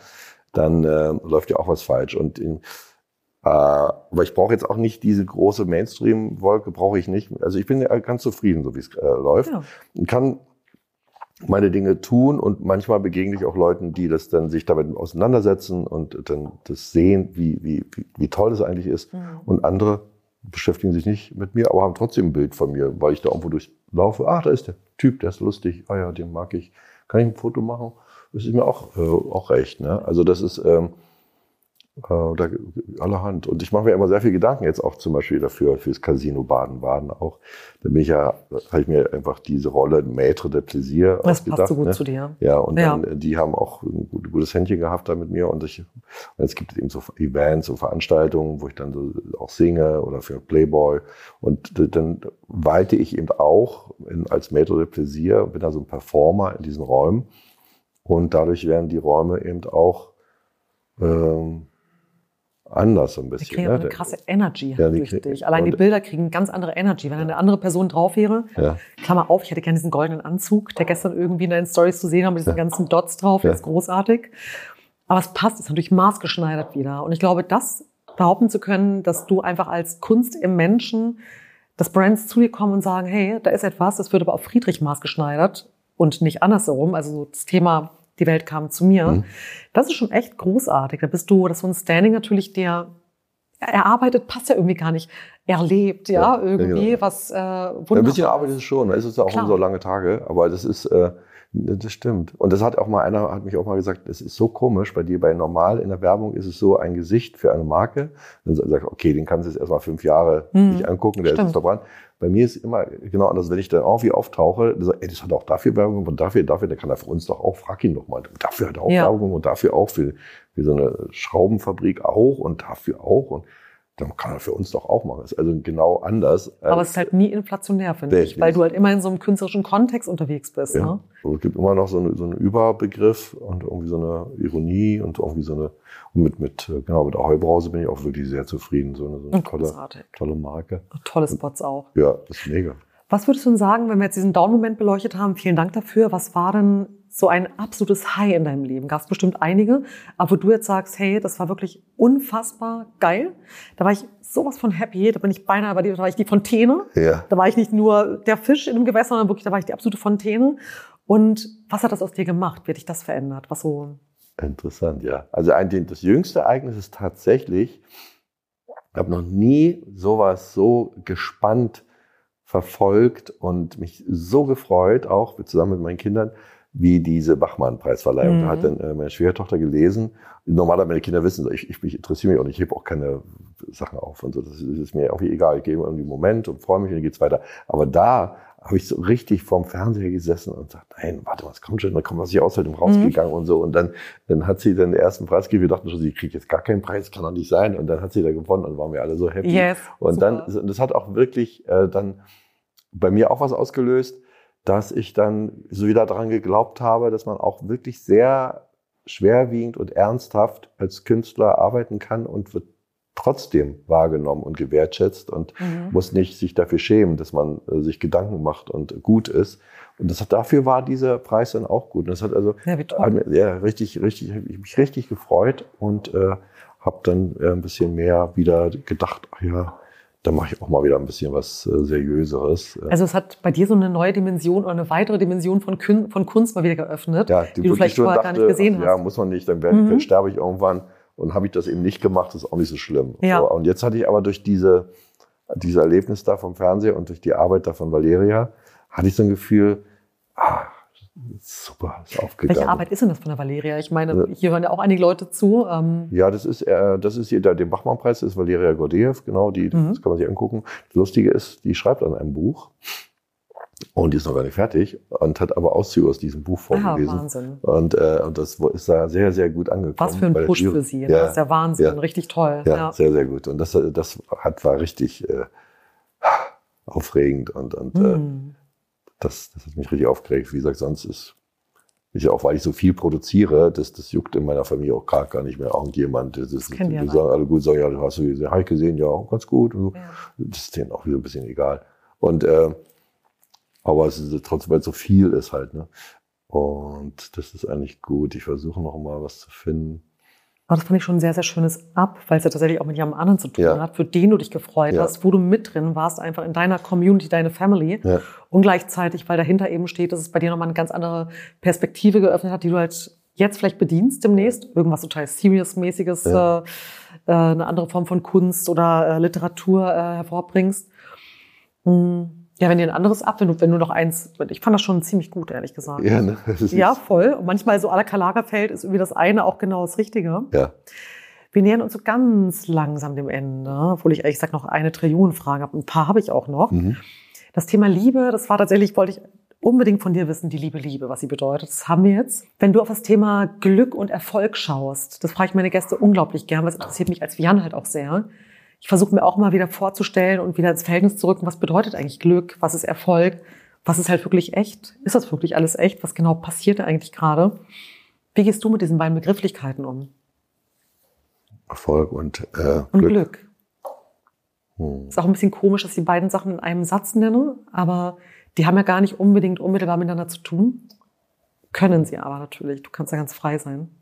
dann äh, läuft ja auch was falsch. Und in, äh, aber ich brauche jetzt auch nicht diese große Mainstream-Wolke, brauche ich nicht. Also ich bin ganz zufrieden, so wie es äh, läuft. Ja. Und kann meine Dinge tun und manchmal begegne ich auch Leuten, die das dann sich damit auseinandersetzen und dann das sehen, wie, wie, wie, wie toll das eigentlich ist. Mhm. Und andere beschäftigen sich nicht mit mir, aber haben trotzdem ein Bild von mir, weil ich da irgendwo durchlaufe. Ach, da ist der Typ, der ist lustig. Ah ja, den mag ich. Kann ich ein Foto machen? Das ist mir auch, äh, auch recht. Ne? Also das ist ähm, äh, da, allerhand. Und ich mache mir immer sehr viel Gedanken jetzt auch zum Beispiel dafür, fürs Casino Baden-Baden auch. Da bin ich ja, habe ich mir einfach diese Rolle Maître de Plaisir Das ausgedacht. passt so gut ne? zu dir. Ja, und Ja. dann, äh, die haben auch ein gut- gutes Händchen gehabt da mit mir. Und, ich, und es gibt eben so Events und Veranstaltungen, wo ich dann so auch singe oder für Playboy. Und dann walte ich eben auch in, als Maître de Plaisir, bin da so ein Performer in diesen Räumen. Und dadurch werden die Räume eben auch ähm, anders so ein Die bisschen. kriegen ne? eine krasse Energy Ja, die durch dich. Allein die Bilder kriegen ganz andere Energy. Wenn eine andere Person drauf wäre, Ja. Klammer auf, ich hätte gerne diesen goldenen Anzug, der gestern irgendwie in deinen Stories zu sehen war, mit diesen ganzen Dots drauf, Ja. das ist großartig. Aber es passt, es ist natürlich maßgeschneidert wieder. Und ich glaube, das behaupten zu können, dass du einfach als Kunst im Menschen, dass Brands zu dir kommen und sagen, hey, da ist etwas, das wird aber auf Friedrich maßgeschneidert und nicht andersherum. Also so das Thema, die Welt kam zu mir. Mhm. Das ist schon echt großartig. Da bist du, das ist so ein Standing natürlich, der erarbeitet, passt ja irgendwie gar nicht. Erlebt, ja, Ja, irgendwie, genau. was äh, Ja, wunderbar ein bisschen Arbeit ist es schon. Es ist auch Klar. so lange Tage, aber das ist, äh, das stimmt. Und das hat auch mal einer, hat mich auch mal gesagt, es ist so komisch, bei dir bei normal in der Werbung ist es so ein Gesicht für eine Marke. Dann sagt okay, den kannst du jetzt erstmal fünf Jahre Hm, nicht angucken, der ist stimmt. jetzt verbrannt. Bei mir ist immer genau anders, wenn ich dann irgendwie auftauche, dann sagt, ey, das hat auch dafür Werbung und dafür, dafür, der kann er für uns doch auch, frag ihn doch mal. Dafür hat er auch Ja. Werbung und dafür auch für, für so eine Schraubenfabrik auch und dafür auch und dann kann er für uns doch auch machen. Das ist also genau anders. Aber es ist halt nie inflationär, finde ich, weil du halt immer in so einem künstlerischen Kontext unterwegs bist. Ja. Ne? Also es gibt immer noch so, eine, so einen Überbegriff und irgendwie so eine Ironie und irgendwie so eine, und mit, mit, äh, genau, mit der Heubrause bin ich auch wirklich sehr zufrieden. So eine, so eine tolle, großartig. tolle Marke. Tolle Spots auch. Ja, das ist mega. Was würdest du denn sagen, wenn wir jetzt diesen Down-Moment beleuchtet haben? Vielen Dank dafür. Was war denn so ein absolutes High in deinem Leben? Gab es bestimmt einige, aber wo du jetzt sagst, hey, das war wirklich unfassbar geil. Da war ich sowas von happy. Da bin ich beinahe bei dir, da war ich die Fontäne. Ja. Da war ich nicht nur der Fisch in dem Gewässer, sondern wirklich, da war ich die absolute Fontäne. Und was hat das aus dir gemacht? Wie hat dich das verändert? Was so, Interessant, ja. Also ein, das jüngste Ereignis ist tatsächlich, ich habe noch nie sowas so gespannt verfolgt und mich so gefreut, auch zusammen mit meinen Kindern, wie diese Bachmann-Preisverleihung. Mhm. Da hat dann äh, meine Schwiegertochter gelesen. Normalerweise meine Kinder wissen, ich, ich, ich interessiere mich auch nicht, ich hebe auch keine Sachen auf und so. Das ist, das ist mir irgendwie egal. Ich gebe irgendwie einen Moment und freue mich und dann geht's weiter. Aber da habe ich so richtig vorm Fernseher gesessen und sagt, nein, warte mal, es kommt schon, dann kommt was ich aus, halt rausgegangen und so. Und dann, dann hat sie den ersten Preis gegeben. Wir dachten schon, sie kriegt jetzt gar keinen Preis, kann doch nicht sein. Und dann hat sie da gewonnen und waren wir alle so happy. yes. Und super. dann, das hat auch wirklich äh, dann bei mir auch was ausgelöst, dass ich dann so wieder daran geglaubt habe, dass man auch wirklich sehr schwerwiegend und ernsthaft als Künstler arbeiten kann und wird trotzdem wahrgenommen und gewertschätzt und Mhm. muss nicht sich dafür schämen, dass man äh, sich Gedanken macht und gut ist. Und das hat, dafür war dieser Preis dann auch gut. Und das hat also Ja, hat ja, richtig, richtig, ich mich richtig gefreut und äh, habe dann äh, ein bisschen mehr wieder gedacht, ach ja, da mache ich auch mal wieder ein bisschen was äh, Seriöseres. Also es hat bei dir so eine neue Dimension oder eine weitere Dimension von, Kün von Kunst mal wieder geöffnet, ja, die, du vielleicht vorher gar nicht gesehen ach, Ja, hast. muss man nicht, dann werd, Mhm. sterbe ich irgendwann und habe ich das eben nicht gemacht, ist auch nicht so schlimm. Ja. So, und jetzt hatte ich aber durch diese, diese Erlebnis da vom Fernseher und durch die Arbeit da von Valeria, hatte ich so ein Gefühl, ah, super, ist aufgegangen. Welche Arbeit ist denn das von der Valeria? Ich meine, Ja. hier hören ja auch einige Leute zu. Ähm, Ja, das ist, äh, das ist hier der, der Bachmann-Preis, das ist Valeria Gordeev, genau, die, Mhm. das kann man sich angucken. Das Lustige ist, die schreibt an einem Buch und die ist noch gar nicht fertig und hat aber Auszüge aus diesem Buch ah, vorgelesen. Wahnsinn. und, äh, und das ist da sehr, sehr gut angekommen. Was für ein Push Jury. für sie. ne? Ja, Das ist der Wahnsinn. ja. Richtig toll. ja, Ja. sehr, sehr gut. Und das, das hat, war richtig äh, aufregend und, und äh, Hm. Das, das hat mich richtig aufgeregt. Wie gesagt, sonst ist, ist ja auch, weil ich so viel produziere, das, das juckt in meiner Familie auch gar, gar nicht mehr irgendjemand. Das ist, Das die ja sagen alle gut, sagen, ja, du hast du gesehen, hab ich gesehen, ja, ganz gut. So. Ja. Das ist denen auch wieder ein bisschen egal. Und, äh, aber es ist trotzdem, weil es so viel ist halt, ne? Und das ist eigentlich gut. Ich versuche noch mal was zu finden. Aber das fand ich schon ein sehr, sehr schönes Ab, weil es ja tatsächlich auch mit jemandem anderen zu tun Ja. hat, für den du dich gefreut Ja. hast, wo du mit drin warst, einfach in deiner Community, deine Family. Ja. Und gleichzeitig, weil dahinter eben steht, dass es bei dir nochmal eine ganz andere Perspektive geöffnet hat, die du halt jetzt vielleicht bedienst demnächst. Irgendwas total Serious-mäßiges, äh, äh, eine andere Form von Kunst oder äh, Literatur äh, hervorbringst. Hm. Ja, wenn dir ein anderes ab, wenn du, wenn du noch eins, ich fand das schon ziemlich gut, ehrlich gesagt. Ja, ne? Ja, voll. Und manchmal so à la Kalagerfeld ist irgendwie das eine auch genau das Richtige. Ja. Wir nähern uns so ganz langsam dem Ende, obwohl ich ehrlich gesagt noch eine Trillion Fragen habe. Ein paar habe ich auch noch. Mhm. Das Thema Liebe, das war tatsächlich, wollte ich unbedingt von dir wissen, die Liebe, Liebe, was sie bedeutet. Das haben wir jetzt. Wenn du auf das Thema Glück und Erfolg schaust, das frage ich meine Gäste unglaublich gern, weil es interessiert mich als Vian halt auch sehr. Ich versuche mir auch mal wieder vorzustellen und wieder ins Verhältnis zu rücken, was bedeutet eigentlich Glück, was ist Erfolg, was ist halt wirklich echt, ist das wirklich alles echt, was genau passiert da eigentlich gerade? Wie gehst du mit diesen beiden Begrifflichkeiten um? Erfolg und, äh, Und Glück. Glück. Hm. Ist auch ein bisschen komisch, dass ich die beiden Sachen in einem Satz nenne, aber die haben ja gar nicht unbedingt unmittelbar miteinander zu tun. Können sie aber natürlich. Du kannst ja ganz frei sein.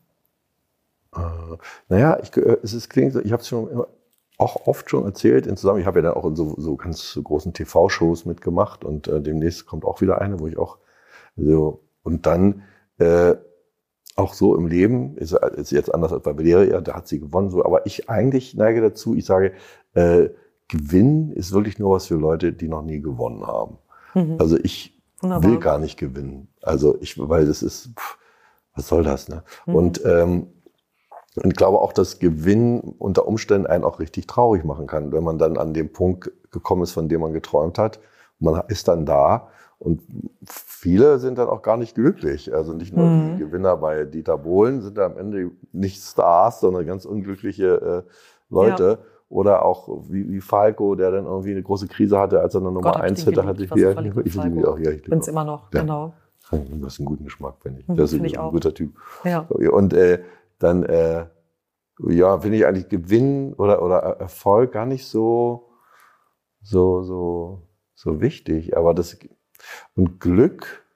Äh, naja, ich, äh, es ist, klingt so, ich habe es schon immer, auch oft schon erzählt, in zusammen, ich habe ja dann auch in so, so ganz großen TV-Shows mitgemacht und äh, demnächst kommt auch wieder eine, wo ich auch so, und dann äh, auch so im Leben, ist, ist jetzt anders als bei Valeria, da hat sie gewonnen, so, aber ich eigentlich neige dazu, ich sage, äh, Gewinn ist wirklich nur was für Leute, die noch nie gewonnen haben. Mhm. Also ich Wunderbar. will gar nicht gewinnen. Also ich, weil das ist, pff, was soll das, ne? Mhm. Und, ähm, und ich glaube auch, dass Gewinn unter Umständen einen auch richtig traurig machen kann, wenn man dann an den Punkt gekommen ist, von dem man geträumt hat. Man ist dann da und viele sind dann auch gar nicht glücklich. Also nicht nur Mhm. die Gewinner bei Dieter Bohlen sind am Ende nicht Stars, sondern ganz unglückliche äh, Leute. Oder auch wie, wie Falco, der dann irgendwie eine große Krise hatte, als er dann Nummer Gott, hab ich eins den hatte, hatte ich verliebt in Ich liebe auch, ja, ich Bin's ihn immer noch, Ja. genau. Du hast einen guten Geschmack, finde ich. Mhm, Das ist ich ein guter Typ. Ja. Und äh, dann, äh, ja, finde ich eigentlich Gewinn oder, oder Erfolg gar nicht so, so, so, so wichtig. Aber das, und Glück,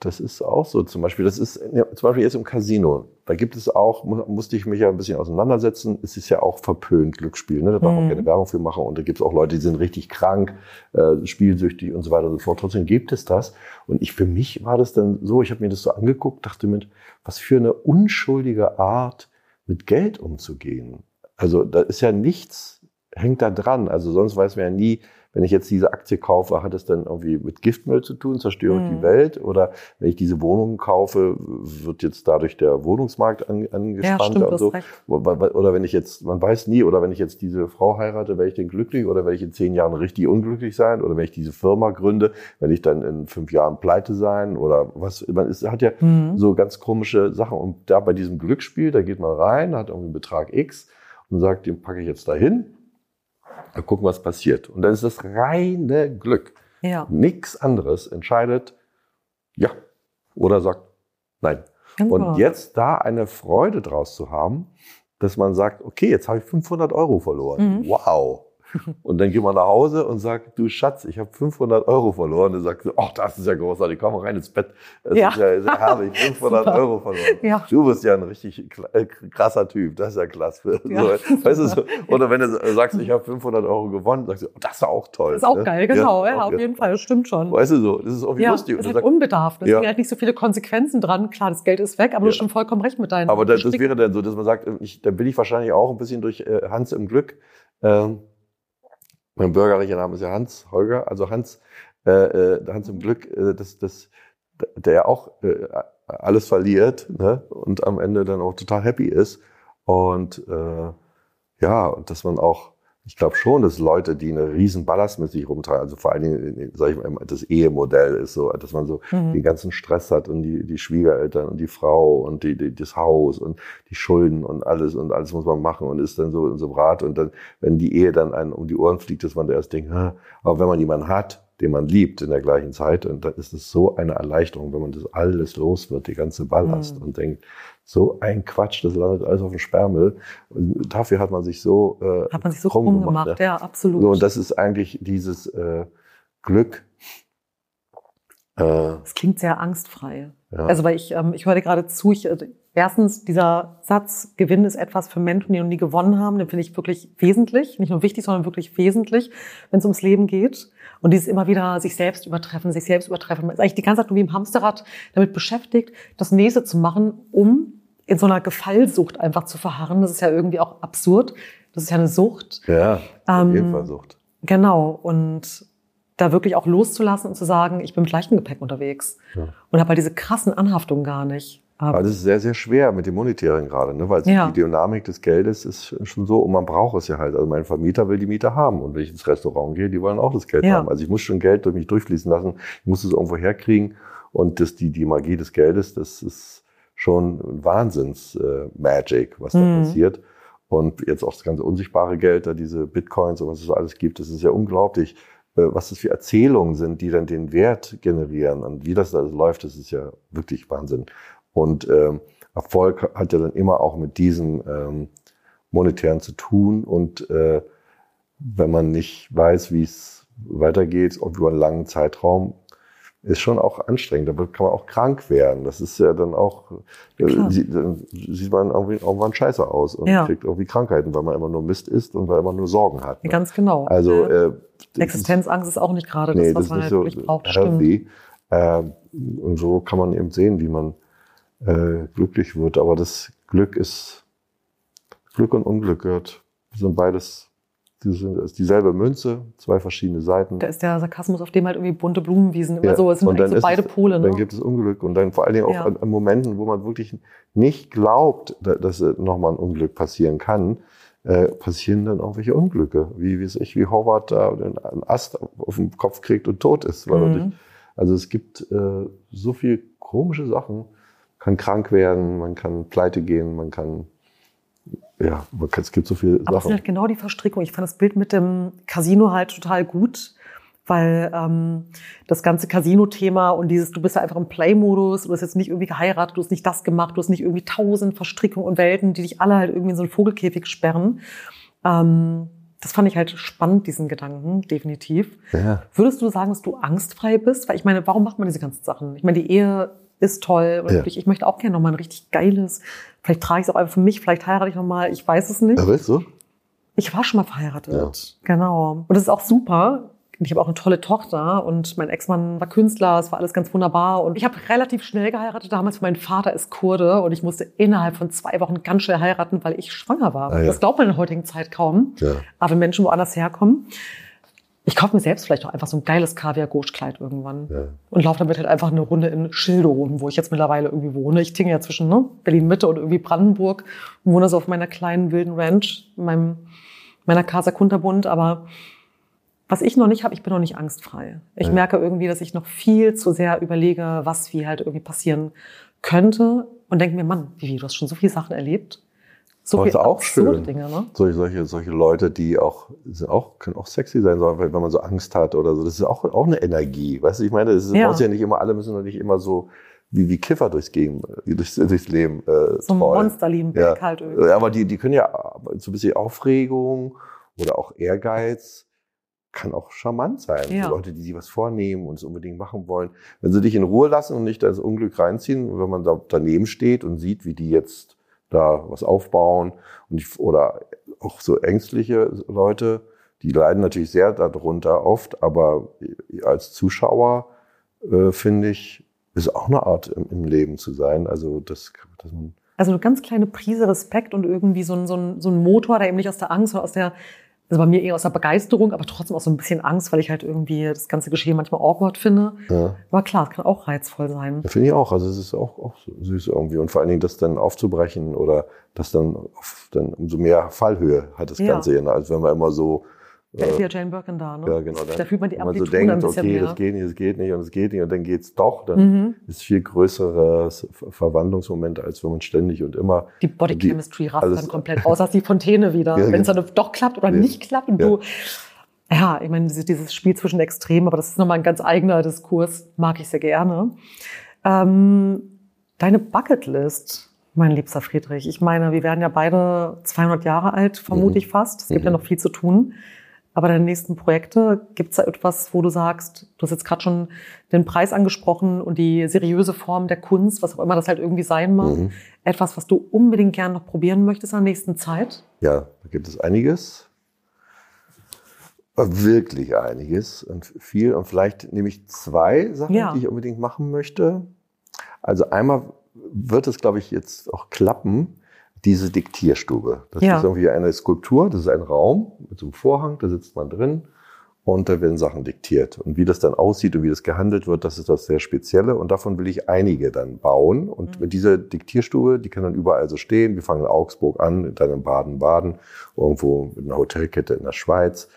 das ist auch so. Zum Beispiel, das ist, ja, zum Beispiel jetzt im Casino. Da gibt es auch, mu- musste ich mich ja ein bisschen auseinandersetzen. Es ist ja auch verpönt Glücksspiel, ne? Da darf man Mhm. keine Werbung für machen. Und da gibt es auch Leute, die sind richtig krank, äh, spielsüchtig und so weiter und so fort. Trotzdem gibt es das. Und ich, für mich war das dann so, ich habe mir das so angeguckt, dachte mir, was für eine unschuldige Art, mit Geld umzugehen. Also da ist ja nichts, hängt da dran. Also sonst weiß man ja nie, wenn ich jetzt diese Aktie kaufe, hat es dann irgendwie mit Giftmüll zu tun, zerstöre ich Mhm. die Welt? Oder wenn ich diese Wohnung kaufe, wird jetzt dadurch der Wohnungsmarkt an, Ja, angespannt stimmt, du und so? Oder wenn ich jetzt, man weiß nie, oder wenn ich jetzt diese Frau heirate, werde ich denn glücklich oder werde ich in zehn Jahren richtig unglücklich sein? Oder wenn ich diese Firma gründe, werde ich dann in fünf Jahren pleite sein? Oder was, man ist, hat ja Mhm. so ganz komische Sachen. Und da bei diesem Glücksspiel, da geht man rein, hat irgendwie einen Betrag X und sagt, den packe ich jetzt dahin. Mal gucken, was passiert. Und dann ist das reine Glück. Ja, Nichts anderes entscheidet ja oder sagt nein. genau. Und jetzt da eine Freude draus zu haben, dass man sagt, okay, jetzt habe ich 500 Euro verloren. Mhm. Wow. Und dann geht man nach Hause und sagt, du Schatz, ich habe 500 Euro verloren. Und dann sagt ach, das ist ja großartig, komm rein ins Bett. Das Ja. ist ja sehr herrlich, 500 Super. Euro verloren. Ja. Du bist ja ein richtig äh, krasser Typ, das ist ja klasse. Ja. So, weißt du, so. Oder wenn du sagst, ich habe 500 Euro gewonnen, sagst du, oh, das ist auch toll. Das ist auch ne? geil, genau. Ja, auch auf jeden Fall, das stimmt schon. Weißt du so, das ist irgendwie Ja, lustig. Und ist halt. Es Ja. sind halt nicht so viele Konsequenzen dran. Klar, das Geld ist weg, aber du hast schon vollkommen recht mit deinen Aber das, das wäre dann so, dass man sagt, ich, dann bin ich wahrscheinlich auch ein bisschen durch äh, Hans im Glück. Ähm, mein bürgerlicher Name ist ja Hans Holger, also Hans, äh, äh, Hans im Glück, äh, das, das, der ja auch äh, alles verliert ne? und am Ende dann auch total happy ist. Und äh, ja, und dass man auch, ich glaube schon, dass Leute, die eine riesen Ballast mit sich rumtragen, also vor allen Dingen, sag ich mal, das Ehemodell ist so, dass man so Mhm. den ganzen Stress hat und die, die Schwiegereltern und die Frau und die, die, das Haus und die Schulden und alles und alles muss man machen und ist dann so in so einem Rad und dann, wenn die Ehe dann einen um die Ohren fliegt, dass man da erst denkt, "Hä?" aber wenn man jemanden hat, den man liebt in der gleichen Zeit. Und dann ist es so eine Erleichterung, wenn man das alles los wird, die ganze Ballast Mhm. und denkt, so ein Quatsch, das landet alles auf dem Sperrmüll. Und dafür hat man sich so, äh, Hat man sich so krumm krumm gemacht, gemacht, ne? ja, absolut. So, und das ist eigentlich dieses äh, Glück. Äh, Das klingt sehr angstfrei. ja. Also, weil ich, ähm, ich höre gerade zu, ich, also, erstens, dieser Satz, Gewinn ist etwas für Menschen, die noch nie gewonnen haben, den finde ich wirklich wesentlich. Nicht nur wichtig, sondern wirklich wesentlich, wenn es ums Leben geht. Und dieses immer wieder sich selbst übertreffen, sich selbst übertreffen. Man ist eigentlich die ganze Zeit nur wie im Hamsterrad damit beschäftigt, das Nächste zu machen, um in so einer Gefallsucht einfach zu verharren. Das ist ja irgendwie auch absurd. Das ist ja eine Sucht. ja, auf ähm, jeden Fall Sucht. Genau. Und da wirklich auch loszulassen und zu sagen, ich bin mit leichtem Gepäck unterwegs. Ja. Und habe halt diese krassen Anhaftungen gar nicht. Aber das ist sehr, sehr schwer mit dem Monetären gerade, ne? weil Ja. die Dynamik des Geldes ist schon so und man braucht es ja halt. Also mein Vermieter will die Miete haben und wenn ich ins Restaurant gehe, die wollen auch das Geld Ja. haben. Also ich muss schon Geld durch mich durchfließen lassen, ich muss es irgendwo herkriegen und das, die, die Magie des Geldes, das ist schon Wahnsinns-Magic, was da Mhm. passiert. Und jetzt auch das ganze unsichtbare Geld, da diese Bitcoins und was es alles gibt, das ist ja unglaublich, äh, was das für Erzählungen sind, die dann den Wert generieren und wie das alles läuft, das ist ja wirklich Wahnsinn. Und ähm, Erfolg hat ja dann immer auch mit diesem ähm, monetären zu tun. Und äh, wenn man nicht weiß, wie es weitergeht, ob über einen langen Zeitraum, ist schon auch anstrengend. Da kann man auch krank werden. Das ist ja dann auch, äh, Klar. dann sieht man irgendwie irgendwann scheiße aus und Ja. kriegt irgendwie Krankheiten, weil man immer nur Mist isst und weil man nur Sorgen hat. ne? Ganz genau. Also äh, Existenzangst ist auch nicht gerade das, nee, was das man halt so wirklich braucht. Stimmt. healthy. Ähm, und so kann man eben sehen, wie man äh, glücklich wird. Aber das Glück ist, Glück und Unglück gehört, sind beides, sind, ist dieselbe Münze, zwei verschiedene Seiten. Da ist der Sarkasmus, auf dem halt irgendwie bunte Blumenwiesen immer Ja, so. Es sind und dann so beide es- Pole. Ne? Dann gibt es Unglück und dann vor allen Dingen auch Ja. an, an Momenten, wo man wirklich nicht glaubt, da- dass nochmal ein Unglück passieren kann, äh, passieren dann auch welche Unglücke. Wie, wie ich, wie Howard da einen Ast auf den Kopf kriegt und tot ist. Mhm. also es gibt äh, so viel komische Sachen. Man kann krank werden, man kann pleite gehen, man kann, ja, man kann, es gibt so viele Aber es sind Sachen. halt genau die Verstrickung. Ich fand das Bild mit dem Casino halt total gut, weil ähm, das ganze Casino-Thema und dieses, du bist ja einfach im Play-Modus, du hast jetzt nicht irgendwie geheiratet, du hast nicht das gemacht, du hast nicht irgendwie tausend Verstrickungen und Welten, die dich alle halt irgendwie in so einen Vogelkäfig sperren. Ähm, das fand ich halt spannend, diesen Gedanken, definitiv. Ja. Würdest du sagen, dass du angstfrei bist? Weil ich meine, warum macht man diese ganzen Sachen? Ich meine, die Ehe ist toll. Und Ja. wirklich, ich möchte auch gerne nochmal ein richtig geiles, vielleicht trage ich es auch einfach für mich, vielleicht heirate ich nochmal, ich weiß es nicht. Ja, weißt du? Ich war schon mal verheiratet. Genau. Und das ist auch super. Ich habe auch eine tolle Tochter und mein Ex-Mann war Künstler, es war alles ganz wunderbar. Und ich habe relativ schnell geheiratet damals, mein Vater ist Kurde und ich musste innerhalb von zwei Wochen ganz schnell heiraten, weil ich schwanger war. Ah, ja. Das glaubt man in der heutigen Zeit kaum. Ja. Aber wenn Menschen woanders herkommen, ich kaufe mir selbst vielleicht auch einfach so ein geiles Kaviar-Gauche-Kleid irgendwann Ja. und laufe damit halt einfach eine Runde in Schilde rum, wo ich jetzt mittlerweile irgendwie wohne. Ich tinge ja zwischen ne, Berlin-Mitte und irgendwie Brandenburg und wohne so auf meiner kleinen wilden Ranch, in meinem, meiner Casa Kunterbund. Aber was ich noch nicht habe, ich bin noch nicht angstfrei. Ich Ja. merke irgendwie, dass ich noch viel zu sehr überlege, was wie halt irgendwie passieren könnte und denke mir, Mann, Vivi, du hast schon so viele Sachen erlebt. So viele ist auch schön. Dinge, ne? solche, solche, solche Leute, die auch, sind auch, können auch sexy sein, wenn man so Angst hat oder so. Das ist auch, auch eine Energie. Weißt du, ich meine, das ist, Ja. muss ja nicht immer, alle müssen doch nicht immer so wie, wie Kiffer durchs, Gehen, durchs, durchs Leben äh, So ein. Monsterliebenberg Ja. halt irgendwie. Ja, Aber die, die können ja so ein bisschen Aufregung oder auch Ehrgeiz kann auch charmant sein. Ja. So Leute, die sich was vornehmen und es unbedingt machen wollen. Wenn sie dich in Ruhe lassen und nicht das Unglück reinziehen, wenn man da daneben steht und sieht, wie die jetzt da was aufbauen und ich, oder auch so ängstliche Leute, die leiden natürlich sehr darunter oft, aber als Zuschauer äh, finde ich, ist auch eine Art im, im Leben zu sein. Also das, man Also eine ganz kleine Prise Respekt und irgendwie so ein, so ein, so ein Motor, der eben nicht aus der Angst oder aus der, also bei mir eher aus der Begeisterung, aber trotzdem auch so ein bisschen Angst, weil ich halt irgendwie das ganze Geschehen manchmal awkward finde. ja. Aber klar, es kann auch reizvoll sein. Ja, Finde ich auch. Also es ist auch, auch süß irgendwie. Und vor allen Dingen das dann aufzubrechen oder das dann, auf, dann umso mehr Fallhöhe hat das Ja. Ganze ja, als wenn man immer so, Da ist äh, ja Jane Birkin da, ne? ja genau, dann, Da fühlt man die wenn man so Amplitude denkt, okay, mehr. das geht nicht, das geht nicht und es geht nicht und dann geht's doch, dann Mhm. ist viel größeres Ver- Verwandlungsmoment, als wenn man ständig und immer Die Body Die- Chemistry alles- dann komplett aus, als die Fontäne wieder. Ja, Wenn es genau. dann doch klappt oder Ja. nicht klappt und Ja. du Ja, ich meine, dieses Spiel zwischen Extremen, aber das ist nochmal ein ganz eigener Diskurs, mag ich sehr gerne. Ähm, deine Bucketlist, mein liebster Friedrich. Ich meine, wir werden ja beide 200 Jahre alt, vermute ich mhm. fast. Es gibt mhm. ja noch viel zu tun. Aber deine nächsten Projekte, gibt es da etwas, wo du sagst, du hast jetzt gerade schon den Preis angesprochen und die seriöse Form der Kunst, was auch immer das halt irgendwie sein mag, mhm. etwas, was du unbedingt gerne noch probieren möchtest in der nächsten Zeit? Ja, da gibt es einiges. Wirklich einiges und viel. Und vielleicht nehme ich zwei Sachen, ja. die ich unbedingt machen möchte. Also einmal wird es, glaube ich, jetzt auch klappen, diese Diktierstube. Das ja. ist irgendwie eine Skulptur, das ist ein Raum mit so einem Vorhang, da sitzt man drin und da werden Sachen diktiert. Und wie das dann aussieht und wie das gehandelt wird, das ist das sehr Spezielle. Und davon will ich einige dann bauen. Und mhm. mit dieser Diktierstube, die kann dann überall so stehen. Wir fangen in Augsburg an, dann in Baden-Baden, irgendwo mit einer Hotelkette in der Schweiz.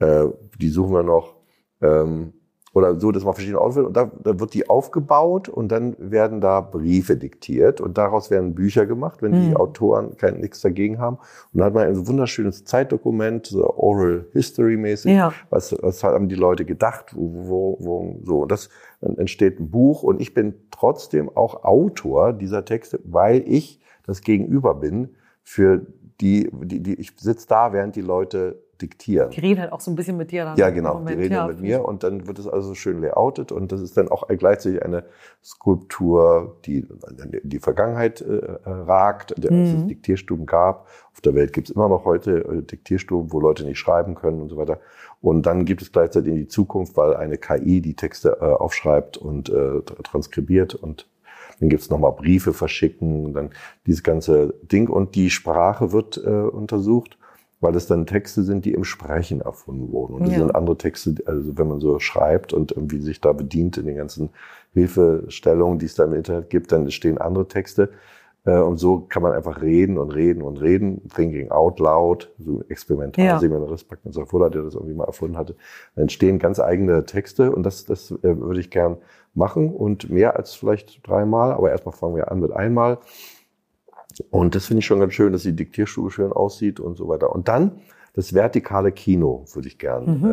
Äh, die suchen wir noch. Ähm, oder so, dass man verschiedene Orte wird. Und da, da wird die aufgebaut und dann werden da Briefe diktiert und daraus werden Bücher gemacht, wenn mhm. die Autoren kein nichts dagegen haben. Und dann hat man ein wunderschönes Zeitdokument, so Oral History mäßig. Ja. Was, was haben die Leute gedacht, wo, wo, wo so. Und das dann entsteht ein Buch und ich bin trotzdem auch Autor dieser Texte, weil ich das Gegenüber bin für die, die, die ich sitze da, während die Leute diktieren. Die reden halt auch so ein bisschen mit dir dann. Ja, genau. Die reden ja. mit mir und dann wird es also schön layoutet und das ist dann auch gleichzeitig eine Skulptur, die in die Vergangenheit äh, ragt, der, mhm. es Diktierstuben gab. Auf der Welt gibt es immer noch heute äh, Diktierstuben, wo Leute nicht schreiben können und so weiter. Und dann gibt es gleichzeitig in die Zukunft, weil eine KI die Texte äh, aufschreibt und äh, transkribiert und dann gibt's nochmal Briefe verschicken, dann dieses ganze Ding und die Sprache wird äh, untersucht weil es dann Texte sind, die im Sprechen erfunden wurden. Und das ja. sind andere Texte, also wenn man so schreibt und irgendwie sich da bedient in den ganzen Hilfestellungen, die es da im Internet gibt, dann stehen andere Texte. Äh, und so kann man einfach reden und reden und reden. Thinking out loud, so experimental, ja. Seminarist Bagnus Fuller, der das irgendwie mal erfunden hatte. Dann entstehen ganz eigene Texte und das, das äh, würde ich gern machen und mehr als vielleicht dreimal. Aber erstmal fangen wir an mit einmal. Und das finde ich schon ganz schön, dass die Diktierstube schön aussieht und so weiter. Und dann das vertikale Kino würde ich gern mhm.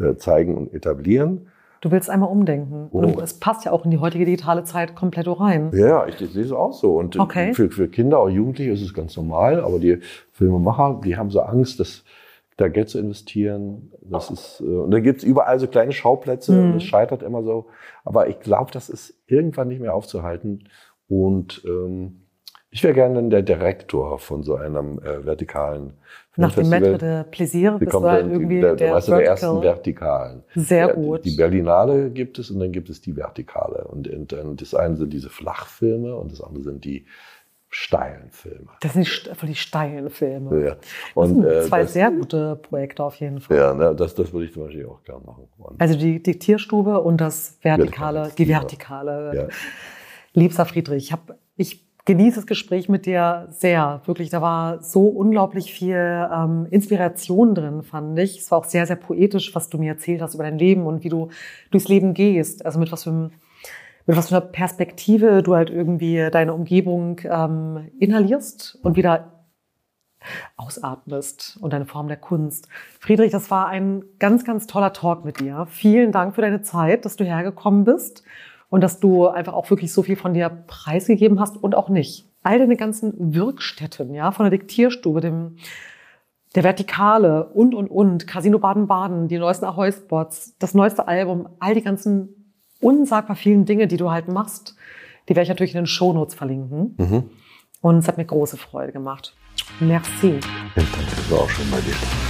äh, äh zeigen und etablieren. Du willst einmal umdenken. Oh. Und es passt ja auch in die heutige digitale Zeit komplett rein. Ja, ich, ich sehe es auch so. Und okay. für, für Kinder, auch Jugendliche ist es ganz normal. Aber die Filmemacher, die haben so Angst, dass da Geld zu investieren. Das ist, äh, und da gibt es überall so kleine Schauplätze mhm. es scheitert immer so. Aber ich glaube, das ist irgendwann nicht mehr aufzuhalten. Und ähm, ich wäre gerne der Direktor von so einem äh, vertikalen Nach dem Maître de Plaisir bist du halt irgendwie der, der, weißt du, der ersten Vertikalen. Sehr gut. Die Berlinale gibt es und dann gibt es die Vertikale. Und, und, und das eine sind diese Flachfilme und das andere sind die steilen Filme. Das sind die steilen Filme. Ja. Und, das sind äh, zwei das, sehr gute Projekte auf jeden Fall. Ja, ne, das, das würde ich zum Beispiel auch gerne machen. Und also die Diktierstube und das Vertikale, die Vertikale. Ja. Liebster Friedrich, ich habe ich genieße das Gespräch mit dir sehr. Wirklich, da war so unglaublich viel ähm, Inspiration drin, fand ich. Es war auch sehr, sehr poetisch, was du mir erzählt hast über dein Leben und wie du durchs Leben gehst. Also mit was für, mit was für einer Perspektive du halt irgendwie deine Umgebung ähm, inhalierst und wieder ausatmest und deine Form der Kunst. Friedrich, das war ein ganz, ganz toller Talk mit dir. Vielen Dank für deine Zeit, dass du hergekommen bist und dass du einfach auch wirklich so viel von dir preisgegeben hast und auch nicht. All deine ganzen Wirkstätten, ja, von der Diktierstube, dem, der Vertikale und, und, und, Casino Baden-Baden, die neuesten Ahoy-Spots, das neueste Album, all die ganzen unsagbar vielen Dinge, die du halt machst, die werde ich natürlich in den Shownotes verlinken. Mhm. Und es hat mir große Freude gemacht. Merci. Ich danke auch schon bei dir.